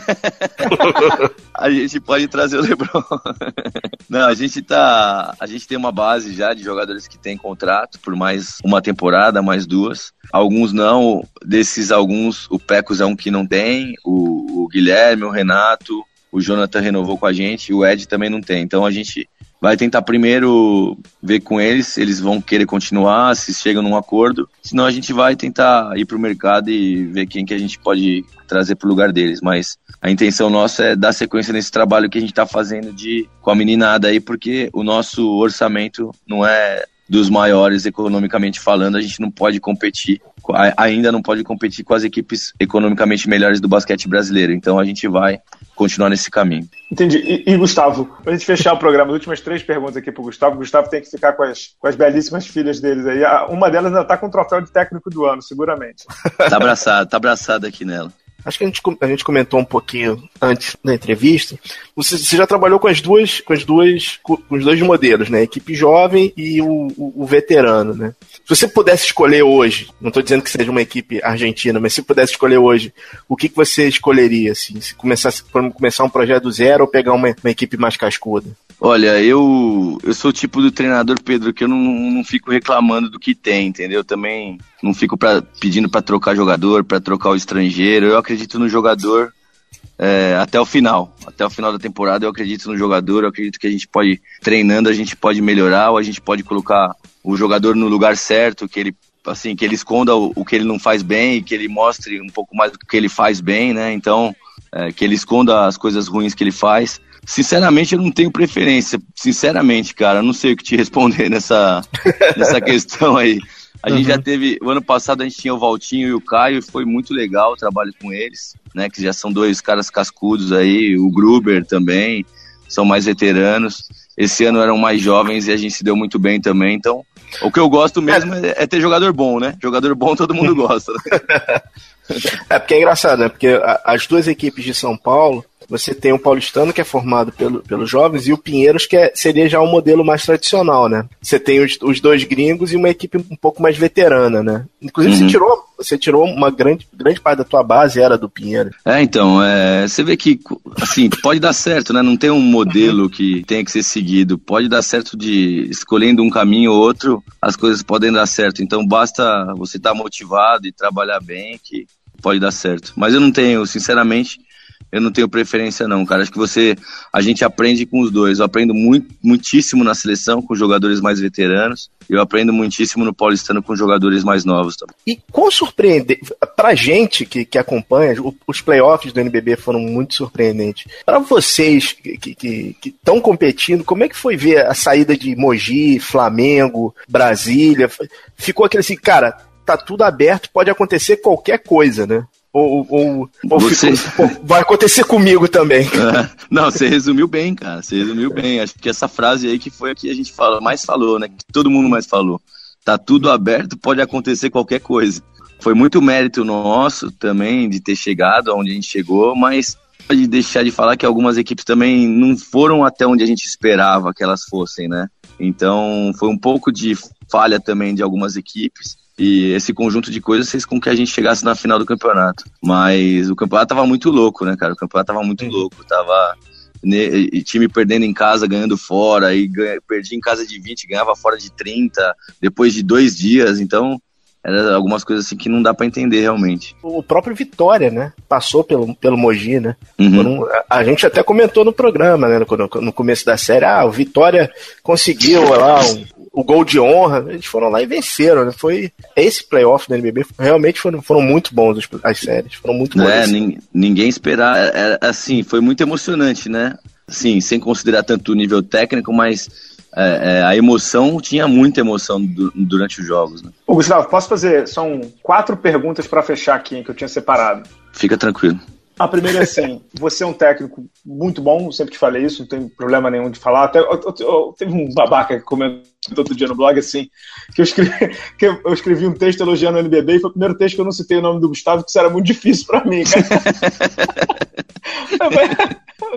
a gente pode trazer o LeBron. Não, a gente tá, a gente tem uma base já de jogadores que têm contrato por mais uma temporada, mais duas. Alguns não, desses alguns, o Pecos é um que não tem, o, o Guilherme, o Renato, o Jonathan renovou com a gente e o Ed também não tem. Então a gente vai tentar primeiro ver com eles, eles vão querer continuar, se chegam num acordo. Senão a gente vai tentar ir para o mercado e ver quem que a gente pode trazer para o lugar deles. Mas a intenção nossa é dar sequência nesse trabalho que a gente está fazendo de com a meninada aí, porque o nosso orçamento não é dos maiores economicamente falando, a gente não pode competir, ainda não pode competir com as equipes economicamente melhores do basquete brasileiro. Então a gente vai continuar nesse caminho. Entendi. E, e Gustavo, para a gente fechar o programa, as últimas três perguntas aqui para o Gustavo. O Gustavo tem que ficar com as, com as belíssimas filhas deles aí. Uma delas ainda está com o troféu de técnico do ano, seguramente. Tá abraçado, tá abraçado aqui nela. Acho que a gente, a gente comentou um pouquinho antes da entrevista. Você, você já trabalhou com as duas, com as duas, com os dois modelos, né? A equipe jovem e o, o, o veterano, né? Se você pudesse escolher hoje, não estou dizendo que seja uma equipe argentina, mas se pudesse escolher hoje, o que, que você escolheria, assim? Se começasse, começar um projeto do zero ou pegar uma, uma equipe mais cascuda? Olha, eu, eu sou o tipo do treinador, Pedro, que eu não, não fico reclamando do que tem, entendeu? Também não fico pra, pedindo para trocar jogador, para trocar o estrangeiro. Eu acredito no jogador é, até o final. Até o final da temporada eu acredito no jogador, eu acredito que a gente pode, treinando, a gente pode melhorar, ou a gente pode colocar o jogador no lugar certo, que ele assim, que ele esconda o, o que ele não faz bem e que ele mostre um pouco mais do que ele faz bem, né? Então, é, que ele esconda as coisas ruins que ele faz. Sinceramente, eu não tenho preferência. Sinceramente, cara, eu não sei o que te responder nessa, nessa questão aí. A uhum. gente já teve, o ano passado a gente tinha o Valtinho e o Caio, e foi muito legal o trabalho com eles, né? Que já são dois caras cascudos aí, o Gruber também, são mais veteranos. Esse ano eram mais jovens e a gente se deu muito bem também, então o que eu gosto mesmo é, é ter jogador bom, né? Jogador bom todo mundo gosta. é porque é engraçado, né? Porque as duas equipes de São Paulo, você tem o Paulistano, que é formado pelo, pelos jovens, e o Pinheiros, que é, seria já um modelo mais tradicional, né? Você tem os, os dois gringos e uma equipe um pouco mais veterana, né? Inclusive, uhum. você, tirou, você tirou uma grande, grande parte da tua base, era do Pinheiros. É, então, é, você vê que, assim, pode dar certo, né? Não tem um modelo que tenha que ser seguido. Pode dar certo de escolhendo um caminho ou outro, as coisas podem dar certo. Então, basta você estar tá motivado e trabalhar bem que pode dar certo. Mas eu não tenho, sinceramente, eu não tenho preferência não, cara. Acho que você, a gente aprende com os dois. Eu aprendo muito, muitíssimo na seleção com jogadores mais veteranos. Eu aprendo muitíssimo no Paulistano com jogadores mais novos também. E quão surpreendente, pra gente que, que acompanha, os playoffs do NBB foram muito surpreendentes. Para vocês que estão competindo, como é que foi ver a saída de Mogi, Flamengo, Brasília? Ficou aquele assim, cara, tá tudo aberto, pode acontecer qualquer coisa, né? Ou, ou, ou você... ficou, vai acontecer comigo também. É. Não, você resumiu bem, cara. Você resumiu bem. Acho que essa frase aí que foi a que a gente fala, mais falou, né? Que todo mundo mais falou. Tá tudo aberto, pode acontecer qualquer coisa. Foi muito mérito nosso também de ter chegado aonde a gente chegou, mas pode deixar de falar que algumas equipes também não foram até onde a gente esperava que elas fossem, né? Então foi um pouco de falha também de algumas equipes. E esse conjunto de coisas fez com que a gente chegasse na final do campeonato. Mas o campeonato tava muito louco, né, cara? O campeonato tava muito louco. Tava e time perdendo em casa, ganhando fora, e ganha, perdi em casa de 20, ganhava fora de 30, depois de dois dias, então era algumas coisas assim que não dá para entender realmente. O próprio Vitória, né? Passou pelo, pelo Mogi, né? Uhum. a gente até comentou no programa, né? No, no, começo da série, ah, o Vitória conseguiu lá um, o gol de honra, eles foram lá e venceram, né? Foi esse playoff da NBB realmente foram, foram muito bons as séries, foram muito bons. É, ninguém esperar, é, é, assim, foi muito emocionante, né? Assim, sem considerar tanto o nível técnico, mas é, é, a emoção tinha muita emoção durante os jogos. Né? Ô, Gustavo, posso fazer? São quatro perguntas para fechar aqui hein, que eu tinha separado. Fica tranquilo. A primeira é assim: você é um técnico muito bom, sempre te falei isso, não tem problema nenhum de falar. Até eu, eu, eu, teve um babaca que comentou outro dia no blog assim, que eu escrevi, que eu escrevi um texto elogiando o NBB e foi o primeiro texto que eu não citei o nome do Gustavo, que isso era muito difícil para mim,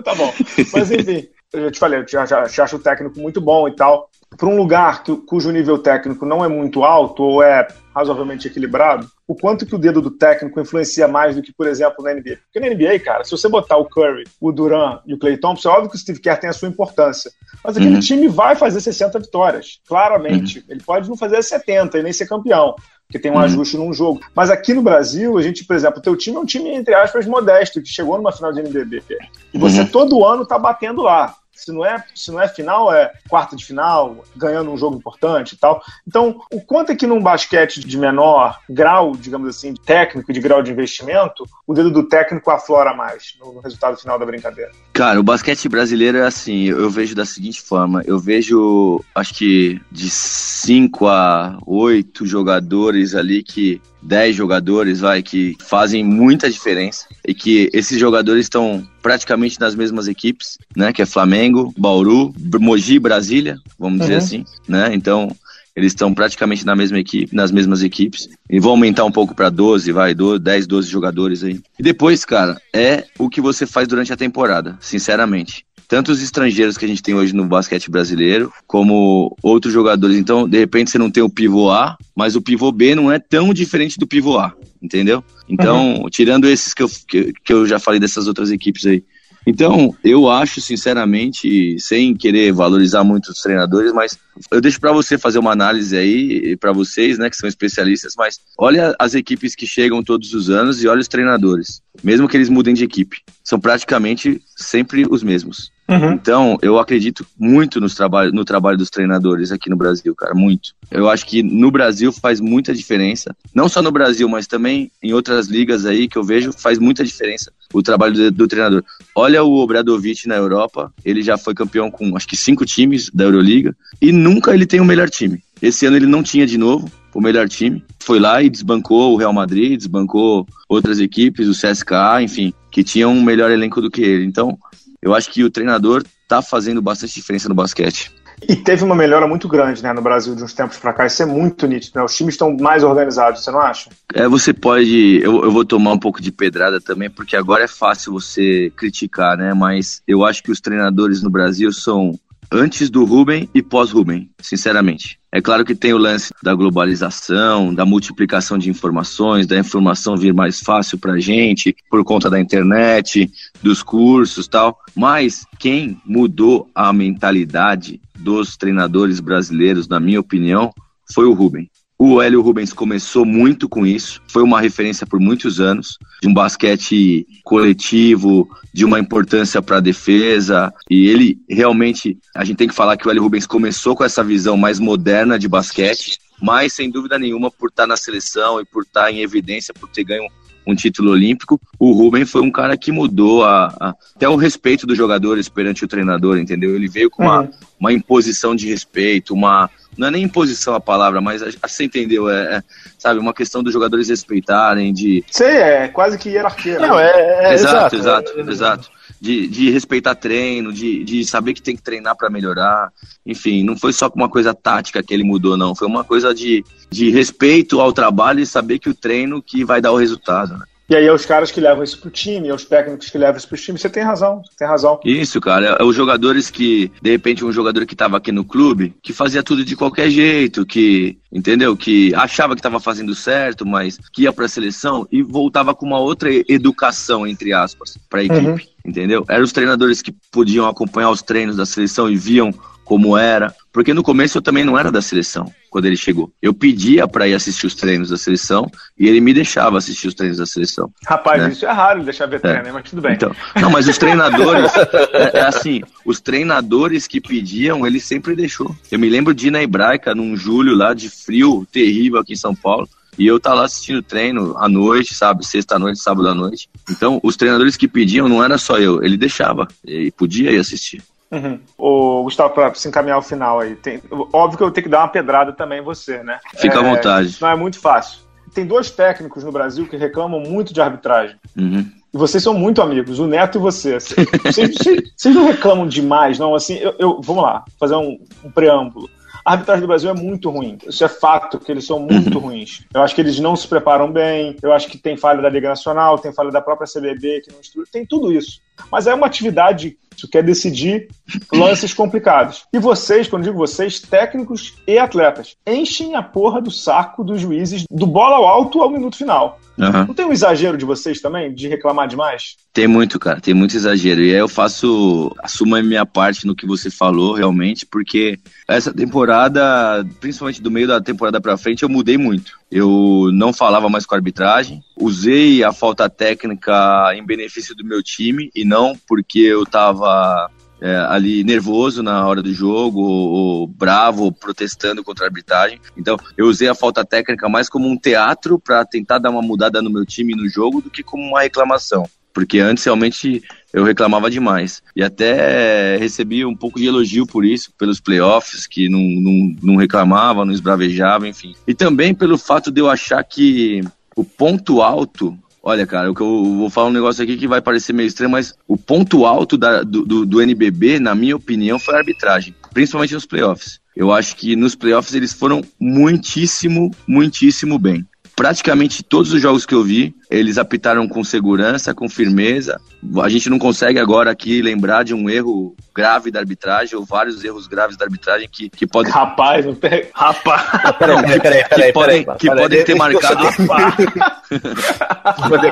tá bom. Mas enfim, eu te falei, eu já, já acho o técnico muito bom e tal. Para um lugar que, cujo nível técnico não é muito alto ou é razoavelmente equilibrado, o quanto que o dedo do técnico influencia mais do que, por exemplo, na NBA. Porque na NBA, cara, se você botar o Curry, o Duran e o Clay Thompson, é óbvio que o Steve Kerr tem a sua importância. Mas aquele uhum. time vai fazer 60 vitórias, claramente. Uhum. Ele pode não fazer 70 e nem ser campeão porque tem um uhum. ajuste num jogo. Mas aqui no Brasil, a gente, por exemplo, o teu time é um time, entre aspas, modesto, que chegou numa final de NBB. E você uhum. todo ano tá batendo lá. Se não é, se não é final, é quarta de final, ganhando um jogo importante e tal. Então, o quanto é que num basquete de menor grau, digamos assim, de técnico, de grau de investimento, o dedo do técnico aflora mais no, resultado final da brincadeira? Cara, o basquete brasileiro é assim, eu vejo da seguinte forma, eu vejo, acho que de 5 a 8 jogadores ali que 10 jogadores, vai, que fazem muita diferença e que esses jogadores estão praticamente nas mesmas equipes, né? Que é Flamengo, Bauru, Mogi, Brasília, vamos uhum. dizer assim, né? Então, eles estão praticamente na mesma equipe, nas mesmas equipes. E vão aumentar um pouco para 12, vai, 12, 10, 12 jogadores aí. E depois, cara, é o que você faz durante a temporada, sinceramente tanto os estrangeiros que a gente tem hoje no basquete brasileiro, como outros jogadores. Então, de repente, você não tem o pivô A, mas o pivô B não é tão diferente do pivô A, entendeu? Então, uhum. tirando esses que eu, que, que eu já falei dessas outras equipes aí. Então, eu acho, sinceramente, sem querer valorizar muito os treinadores, mas eu deixo para você fazer uma análise aí, para vocês, né, que são especialistas, mas olha as equipes que chegam todos os anos e olha os treinadores, mesmo que eles mudem de equipe, são praticamente sempre os mesmos. Uhum. Então, eu acredito muito nos trabalho, no trabalho dos treinadores aqui no Brasil, cara, muito. Eu acho que no Brasil faz muita diferença. Não só no Brasil, mas também em outras ligas aí que eu vejo, faz muita diferença o trabalho do, do treinador. Olha o Obradovic na Europa, ele já foi campeão com acho que cinco times da Euroliga e nunca ele tem o melhor time. Esse ano ele não tinha de novo o melhor time. Foi lá e desbancou o Real Madrid, desbancou outras equipes, o CSKA, enfim, que tinham um melhor elenco do que ele. Então, eu acho que o treinador está fazendo bastante diferença no basquete. E teve uma melhora muito grande né, no Brasil de uns tempos para cá. Isso é muito nítido. Né? Os times estão mais organizados, você não acha? É, você pode. Eu, eu vou tomar um pouco de pedrada também, porque agora é fácil você criticar, né? Mas eu acho que os treinadores no Brasil são antes do Ruben e pós-Ruben, sinceramente. É claro que tem o lance da globalização, da multiplicação de informações, da informação vir mais fácil para a gente por conta da internet, dos cursos tal. Mas quem mudou a mentalidade dos treinadores brasileiros, na minha opinião, foi o Ruben. O Hélio Rubens começou muito com isso, foi uma referência por muitos anos, de um basquete coletivo, de uma importância para a defesa, e ele realmente, a gente tem que falar que o Hélio Rubens começou com essa visão mais moderna de basquete, mas sem dúvida nenhuma por estar na seleção e por estar em evidência, por ter ganho um título olímpico, o Ruben foi um cara que mudou a, a, até o respeito dos jogadores perante o treinador, entendeu? Ele veio com uma, uhum. uma imposição de respeito, uma não é nem imposição a palavra, mas você entendeu, é, é, sabe, uma questão dos jogadores respeitarem, de... Sei, é quase que hierarquia. Né? Não, é, é, exato, exato, exato, exato. De, de respeitar treino, de, de saber que tem que treinar para melhorar, enfim, não foi só uma coisa tática que ele mudou, não, foi uma coisa de, de respeito ao trabalho e saber que o treino que vai dar o resultado, né? E aí é os caras que levam isso pro time, é os técnicos que levam isso pro time. Você tem razão, você tem razão. Isso, cara. É os jogadores que, de repente, um jogador que tava aqui no clube, que fazia tudo de qualquer jeito, que, entendeu? Que achava que tava fazendo certo, mas que ia pra seleção e voltava com uma outra educação, entre aspas, pra equipe. Uhum. Entendeu? Eram os treinadores que podiam acompanhar os treinos da seleção e viam como era. Porque no começo eu também não era da seleção quando ele chegou. Eu pedia para ir assistir os treinos da seleção e ele me deixava assistir os treinos da seleção. Rapaz, né? isso é raro deixar ver treino, é. mas tudo bem. Então, não, mas os treinadores, é, é, assim, os treinadores que pediam, ele sempre deixou. Eu me lembro de ir na Hebraica num julho lá de frio terrível aqui em São Paulo. E eu tá lá assistindo treino à noite, sabe? Sexta-noite, sábado à noite. Então, os treinadores que pediam não era só eu, ele deixava. E podia ir assistir. Uhum. O Gustavo, para se encaminhar ao final aí, tem, óbvio que eu tenho que dar uma pedrada também em você, né? Fica é, à vontade. Não é muito fácil. Tem dois técnicos no Brasil que reclamam muito de arbitragem. Uhum. E vocês são muito amigos, o Neto e você. Vocês, vocês, vocês não reclamam demais, não? Assim, eu, eu vamos lá, fazer um, um preâmbulo. A arbitragem do Brasil é muito ruim. Isso é fato, que eles são muito uhum. ruins. Eu acho que eles não se preparam bem, eu acho que tem falha da Liga Nacional, tem falha da própria CBB, que não estuda, tem tudo isso. Mas é uma atividade que quer decidir lances complicados. E vocês, quando digo vocês, técnicos e atletas, enchem a porra do saco dos juízes do bola ao alto ao minuto final. Uhum. Não tem um exagero de vocês também, de reclamar demais? Tem muito, cara, tem muito exagero. E aí eu faço, assumo a minha parte no que você falou, realmente, porque essa temporada, principalmente do meio da temporada pra frente, eu mudei muito. Eu não falava mais com a arbitragem, usei a falta técnica em benefício do meu time e não porque eu tava é, ali nervoso na hora do jogo, ou, ou bravo, ou protestando contra a arbitragem. Então, eu usei a falta técnica mais como um teatro para tentar dar uma mudada no meu time no jogo do que como uma reclamação. Porque antes realmente eu reclamava demais. E até recebi um pouco de elogio por isso, pelos playoffs, que não, não, não reclamava, não esbravejava, enfim. E também pelo fato de eu achar que o ponto alto Olha, cara, o que eu vou falar um negócio aqui que vai parecer meio estranho, mas o ponto alto da, do, do, do, NBB, na minha opinião, foi a arbitragem, principalmente nos playoffs. Eu acho que nos playoffs eles foram muitíssimo, muitíssimo bem praticamente todos os jogos que eu vi, eles apitaram com segurança, com firmeza. A gente não consegue agora aqui lembrar de um erro grave da arbitragem, ou vários erros graves da arbitragem que, que podem. Rapaz, não tem. Rapaz! Peraí, peraí, peraí. Que podem, que podem ter marcado.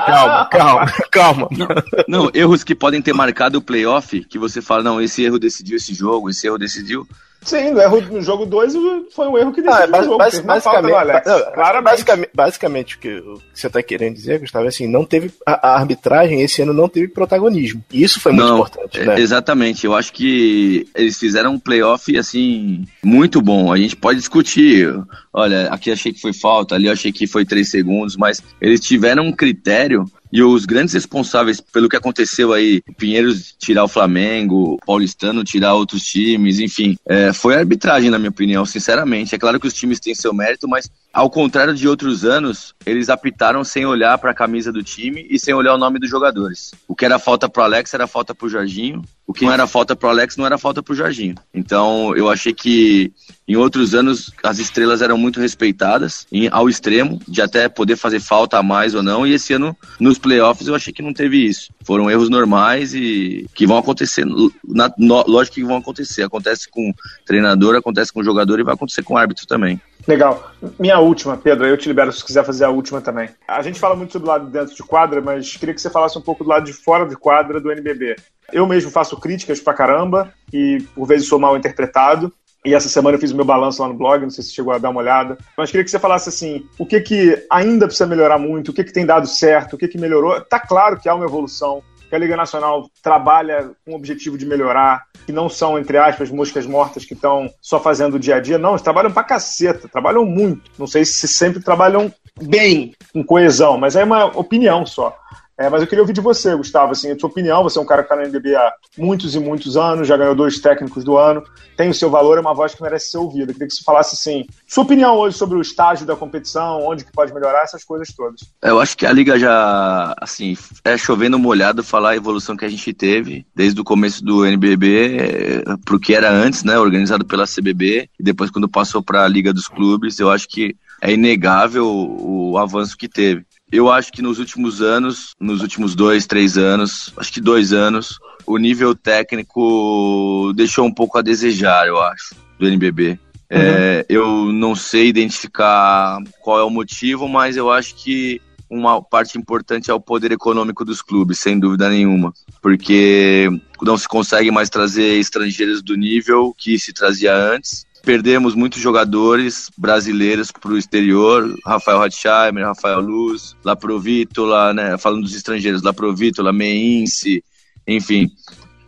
calma, calma, calma. Não, não, erros que podem ter marcado o playoff, que você fala, não, esse erro decidiu esse jogo, esse erro decidiu. Sim, no, erro, no jogo 2 foi um erro que decidiu ah, o jogo. Basic, basicamente, Alex. Não. Basicamente, basicamente o que você está querendo dizer, Gustavo, é assim, não teve a, a, arbitragem esse ano não teve protagonismo. E isso foi muito não, importante, né? Exatamente. Eu acho que eles fizeram um playoff assim muito bom. A gente pode discutir. Olha, aqui achei que foi falta, ali achei que foi três segundos, mas eles tiveram um critério e os grandes responsáveis pelo que aconteceu aí, o Pinheiros tirar o Flamengo, o Paulistano tirar outros times, enfim, é, foi a arbitragem, na minha opinião, sinceramente. É claro que os times têm seu mérito, mas ao contrário de outros anos, eles apitaram sem olhar para a camisa do time e sem olhar o nome dos jogadores. O que era falta pro Alex era falta pro Jorginho, o que não era falta pro Alex não era falta pro Jorginho. Então, eu achei que em outros anos as estrelas eram muito respeitadas, em, ao extremo, de até poder fazer falta a mais ou não, e esse ano, nos playoffs, eu achei que não teve isso. Foram erros normais e que vão acontecer, na, no, lógico que vão acontecer. Acontece com treinador, acontece com jogador e vai acontecer com árbitro também. Legal. Minha última, Pedro, eu te libero se quiser fazer a última também. A gente fala muito sobre o lado de dentro de quadra, mas queria que você falasse um pouco do lado de fora de quadra do NBB. Eu mesmo faço críticas pra caramba e por vezes sou mal interpretado. E essa semana eu fiz o meu balanço lá no blog, não sei se chegou a dar uma olhada. Mas queria que você falasse assim, o que que ainda precisa melhorar muito, o que que tem dado certo, o que que melhorou. Tá claro que há uma evolução, que a Liga Nacional trabalha com o objetivo de melhorar, que não são, entre aspas, moscas mortas que estão só fazendo o dia a dia. Não, eles trabalham pra caceta, trabalham muito. Não sei se sempre trabalham bem, com coesão, mas é uma opinião só. É, mas eu queria ouvir de você, Gustavo, assim, a sua opinião. Você é um cara que está na NBB há muitos e muitos anos, já ganhou dois técnicos do ano, tem o seu valor, é uma voz que merece ser ouvida. Eu queria que você falasse, assim, sua opinião hoje sobre o estágio da competição, onde que pode melhorar, essas coisas todas. Eu acho que a Liga já, assim, é chovendo molhado falar a evolução que a gente teve desde o começo do NBB para o que era antes, né, organizado pela CBB, e depois quando passou para a Liga dos Clubes, eu acho que é inegável o avanço que teve. Eu acho que nos últimos anos, nos últimos dois, três anos, acho que dois anos, o nível técnico deixou um pouco a desejar, eu acho, do NBB. Uhum. É, eu não sei identificar qual é o motivo, mas eu acho que uma parte importante é o poder econômico dos clubes, sem dúvida nenhuma, porque não se consegue mais trazer estrangeiros do nível que se trazia antes perdemos muitos jogadores brasileiros para o exterior, Rafael Hatsheimer, Rafael Luz, Laprovítola, né, falando dos estrangeiros, Laprovítola, Meinse, enfim,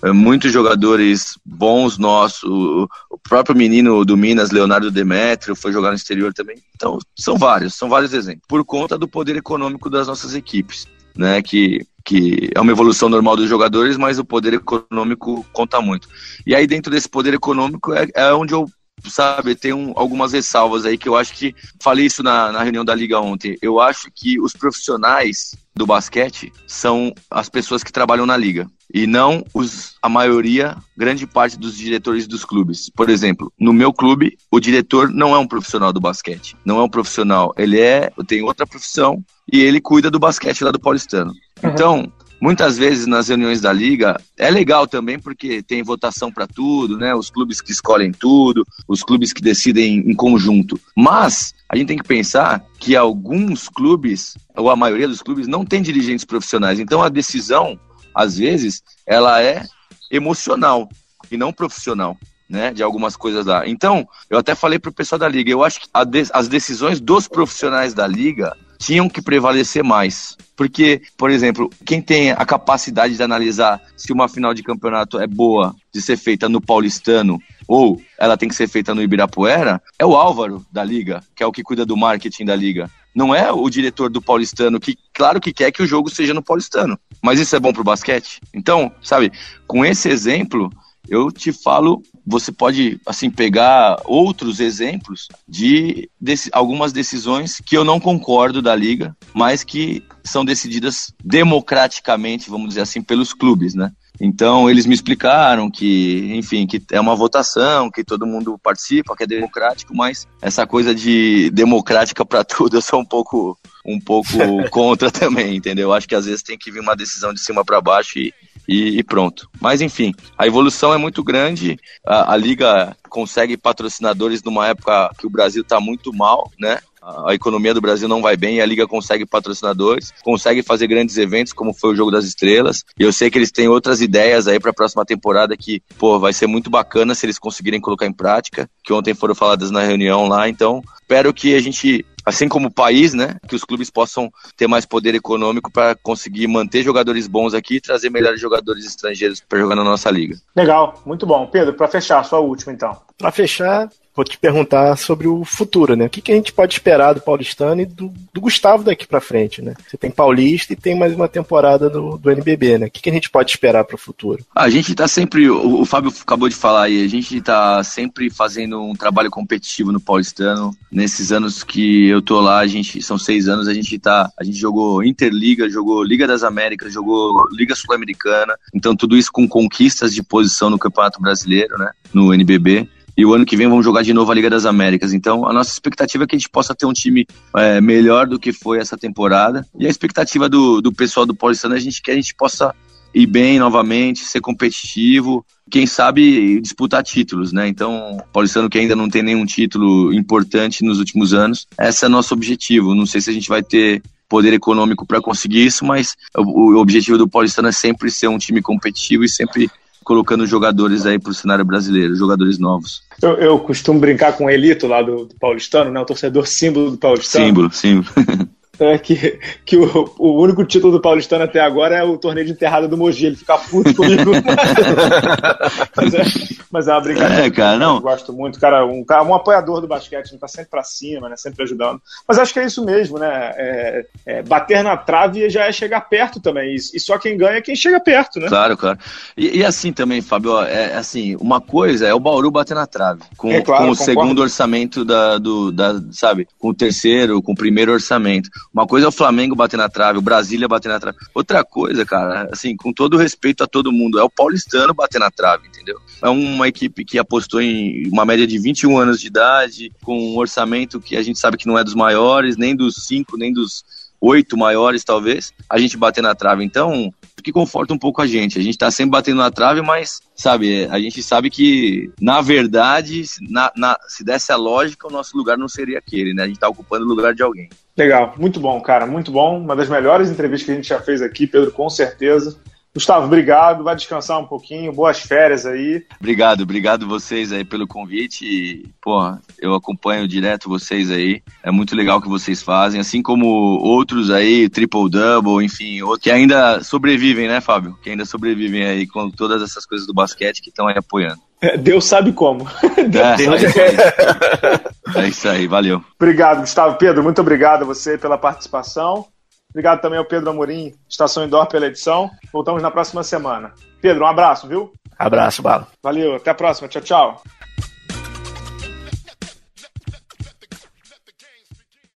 é, muitos jogadores bons nossos, o próprio menino do Minas, Leonardo Demetrio, foi jogar no exterior também. Então, são vários, são vários exemplos, por conta do poder econômico das nossas equipes, né, que que é uma evolução normal dos jogadores, mas o poder econômico conta muito. E aí, dentro desse poder econômico, é, é onde eu sabe, tem um, algumas ressalvas aí que eu acho que. Falei isso na, na reunião da Liga ontem. Eu acho que os profissionais do basquete são as pessoas que trabalham na liga e não os, a maioria, grande parte dos diretores dos clubes. Por exemplo, no meu clube, o diretor não é um profissional do basquete, não é um profissional, ele é, tem outra profissão e ele cuida do basquete lá do Paulistano. Uhum. Então, Muitas vezes nas reuniões da liga é legal também porque tem votação para tudo, né? Os clubes que escolhem tudo, os clubes que decidem em conjunto. Mas a gente tem que pensar que alguns clubes, ou a maioria dos clubes, não tem dirigentes profissionais. Então a decisão, às vezes, ela é emocional e não profissional. Né, de algumas coisas lá. Então, eu até falei para o pessoal da liga, eu acho que de, as decisões dos profissionais da liga tinham que prevalecer mais. Porque, por exemplo, quem tem a capacidade de analisar se uma final de campeonato é boa de ser feita no Paulistano ou ela tem que ser feita no Ibirapuera, é o Álvaro da Liga, que é o que cuida do marketing da Liga. Não é o diretor do Paulistano que, claro que quer que o jogo seja no Paulistano, mas isso é bom pro basquete. Então, sabe, com esse exemplo, eu te falo, você pode assim pegar outros exemplos de, de algumas decisões que eu não concordo da liga, mas que são decididas democraticamente, vamos dizer assim, pelos clubes, né? Então eles me explicaram que, enfim, que é uma votação, que todo mundo participa, que é democrático, mas essa coisa de democrática para tudo eu sou um pouco um pouco contra também, entendeu? Acho que às vezes tem que vir uma decisão de cima para baixo e, e, e, pronto. Mas enfim, a evolução é muito grande. A, a liga consegue patrocinadores numa época que o Brasil está muito mal, né? a economia do Brasil não vai bem e a liga consegue patrocinadores, consegue fazer grandes eventos como foi o Jogo das Estrelas. E eu sei que eles têm outras ideias aí para a próxima temporada que, pô, vai ser muito bacana se eles conseguirem colocar em prática, que ontem foram faladas na reunião lá. Então, espero que a gente assim como o país, né, que os clubes possam ter mais poder econômico para conseguir manter jogadores bons aqui e trazer melhores jogadores estrangeiros para jogar na nossa liga. Legal, muito bom. Pedro, para fechar, sua última então. Para fechar, vou te perguntar sobre o futuro, né? O que, que a gente pode esperar do Paulistano e do, do Gustavo daqui para frente, né? Você tem Paulista e tem mais uma temporada do, do NBB, né? O que, que a gente pode esperar para o futuro? A gente tá sempre, o, o, Fábio acabou de falar aí, a gente tá sempre fazendo um trabalho competitivo no Paulistano. Nesses anos que eu tô lá, a gente são seis anos, a gente tá, a gente jogou Interliga, jogou Liga das Américas, jogou Liga Sul-Americana. Então tudo isso com conquistas de posição no Campeonato Brasileiro, né? No NBB e o ano que vem vamos jogar de novo a Liga das Américas. Então, a nossa expectativa é que a gente possa ter um time é, melhor do que foi essa temporada. E a expectativa do, do pessoal do Paulistano é a gente que a gente possa ir bem novamente, ser competitivo, quem sabe disputar títulos, né? Então, Paulistano que ainda não tem nenhum título importante nos últimos anos, esse é nosso objetivo. Não sei se a gente vai ter poder econômico para conseguir isso, mas o, o objetivo do Paulistano é sempre ser um time competitivo e sempre colocando jogadores aí para o cenário brasileiro, jogadores novos. Eu, eu, costumo brincar com o Elito lá do, do Paulistano, né? O torcedor símbolo do Paulistano. Símbolo, símbolo. é, que, que o, o, único título do Paulistano até agora é o torneio de enterrada do Mogi. Ele fica puto comigo. mas, é, mas é uma brincadeira. É, cara, não. Eu gosto muito. Cara, um, um apoiador do basquete, ele tá sempre pra cima, né? Sempre ajudando. Mas acho que é isso mesmo, né? É, é, bater na trave já é chegar perto também. E, e, só quem ganha é quem chega perto, né? Claro, claro. E, e assim também, Fábio, é assim, uma coisa é o Bauru bater na trave. Com, é, claro, com o concordo. segundo orçamento da, do, da, sabe? Com o terceiro, com o primeiro orçamento. Uma coisa é o Flamengo bater na trave, o Brasília bater na trave. Outra coisa, cara, assim, com todo respeito a todo mundo, é o paulistano bater na trave, entendeu? É uma equipe que apostou em uma média de 21 anos de idade, com um orçamento que a gente sabe que não é dos maiores, nem dos cinco, nem dos oito maiores, talvez, a gente bater na trave. Então, que conforta um pouco a gente. A gente tá sempre batendo na trave, mas, sabe, a gente sabe que, na verdade, na, na, se desse a lógica, o nosso lugar não seria aquele, né? A gente tá ocupando o lugar de alguém. Legal, muito bom, cara, muito bom. Uma das melhores entrevistas que a gente já fez aqui, Pedro, com certeza. Gustavo, obrigado. Vai descansar um pouquinho. Boas férias aí. Obrigado, obrigado vocês aí pelo convite. E, pô, eu acompanho direto vocês aí. É muito legal o que vocês fazem, assim como outros aí, triple double, enfim, outros que ainda sobrevivem, né, Fábio? Que ainda sobrevivem aí com todas essas coisas do basquete que estão aí apoiando. É, Deus sabe como. É, Deus... é, é isso aí, valeu. Obrigado, Gustavo. Pedro, muito obrigado a você pela participação. Obrigado também ao Pedro Amorim, Estação Indoor, pela edição. Voltamos na próxima semana. Pedro, um abraço, viu? Abraço, Bala. Valeu, até a próxima. Tchau, tchau.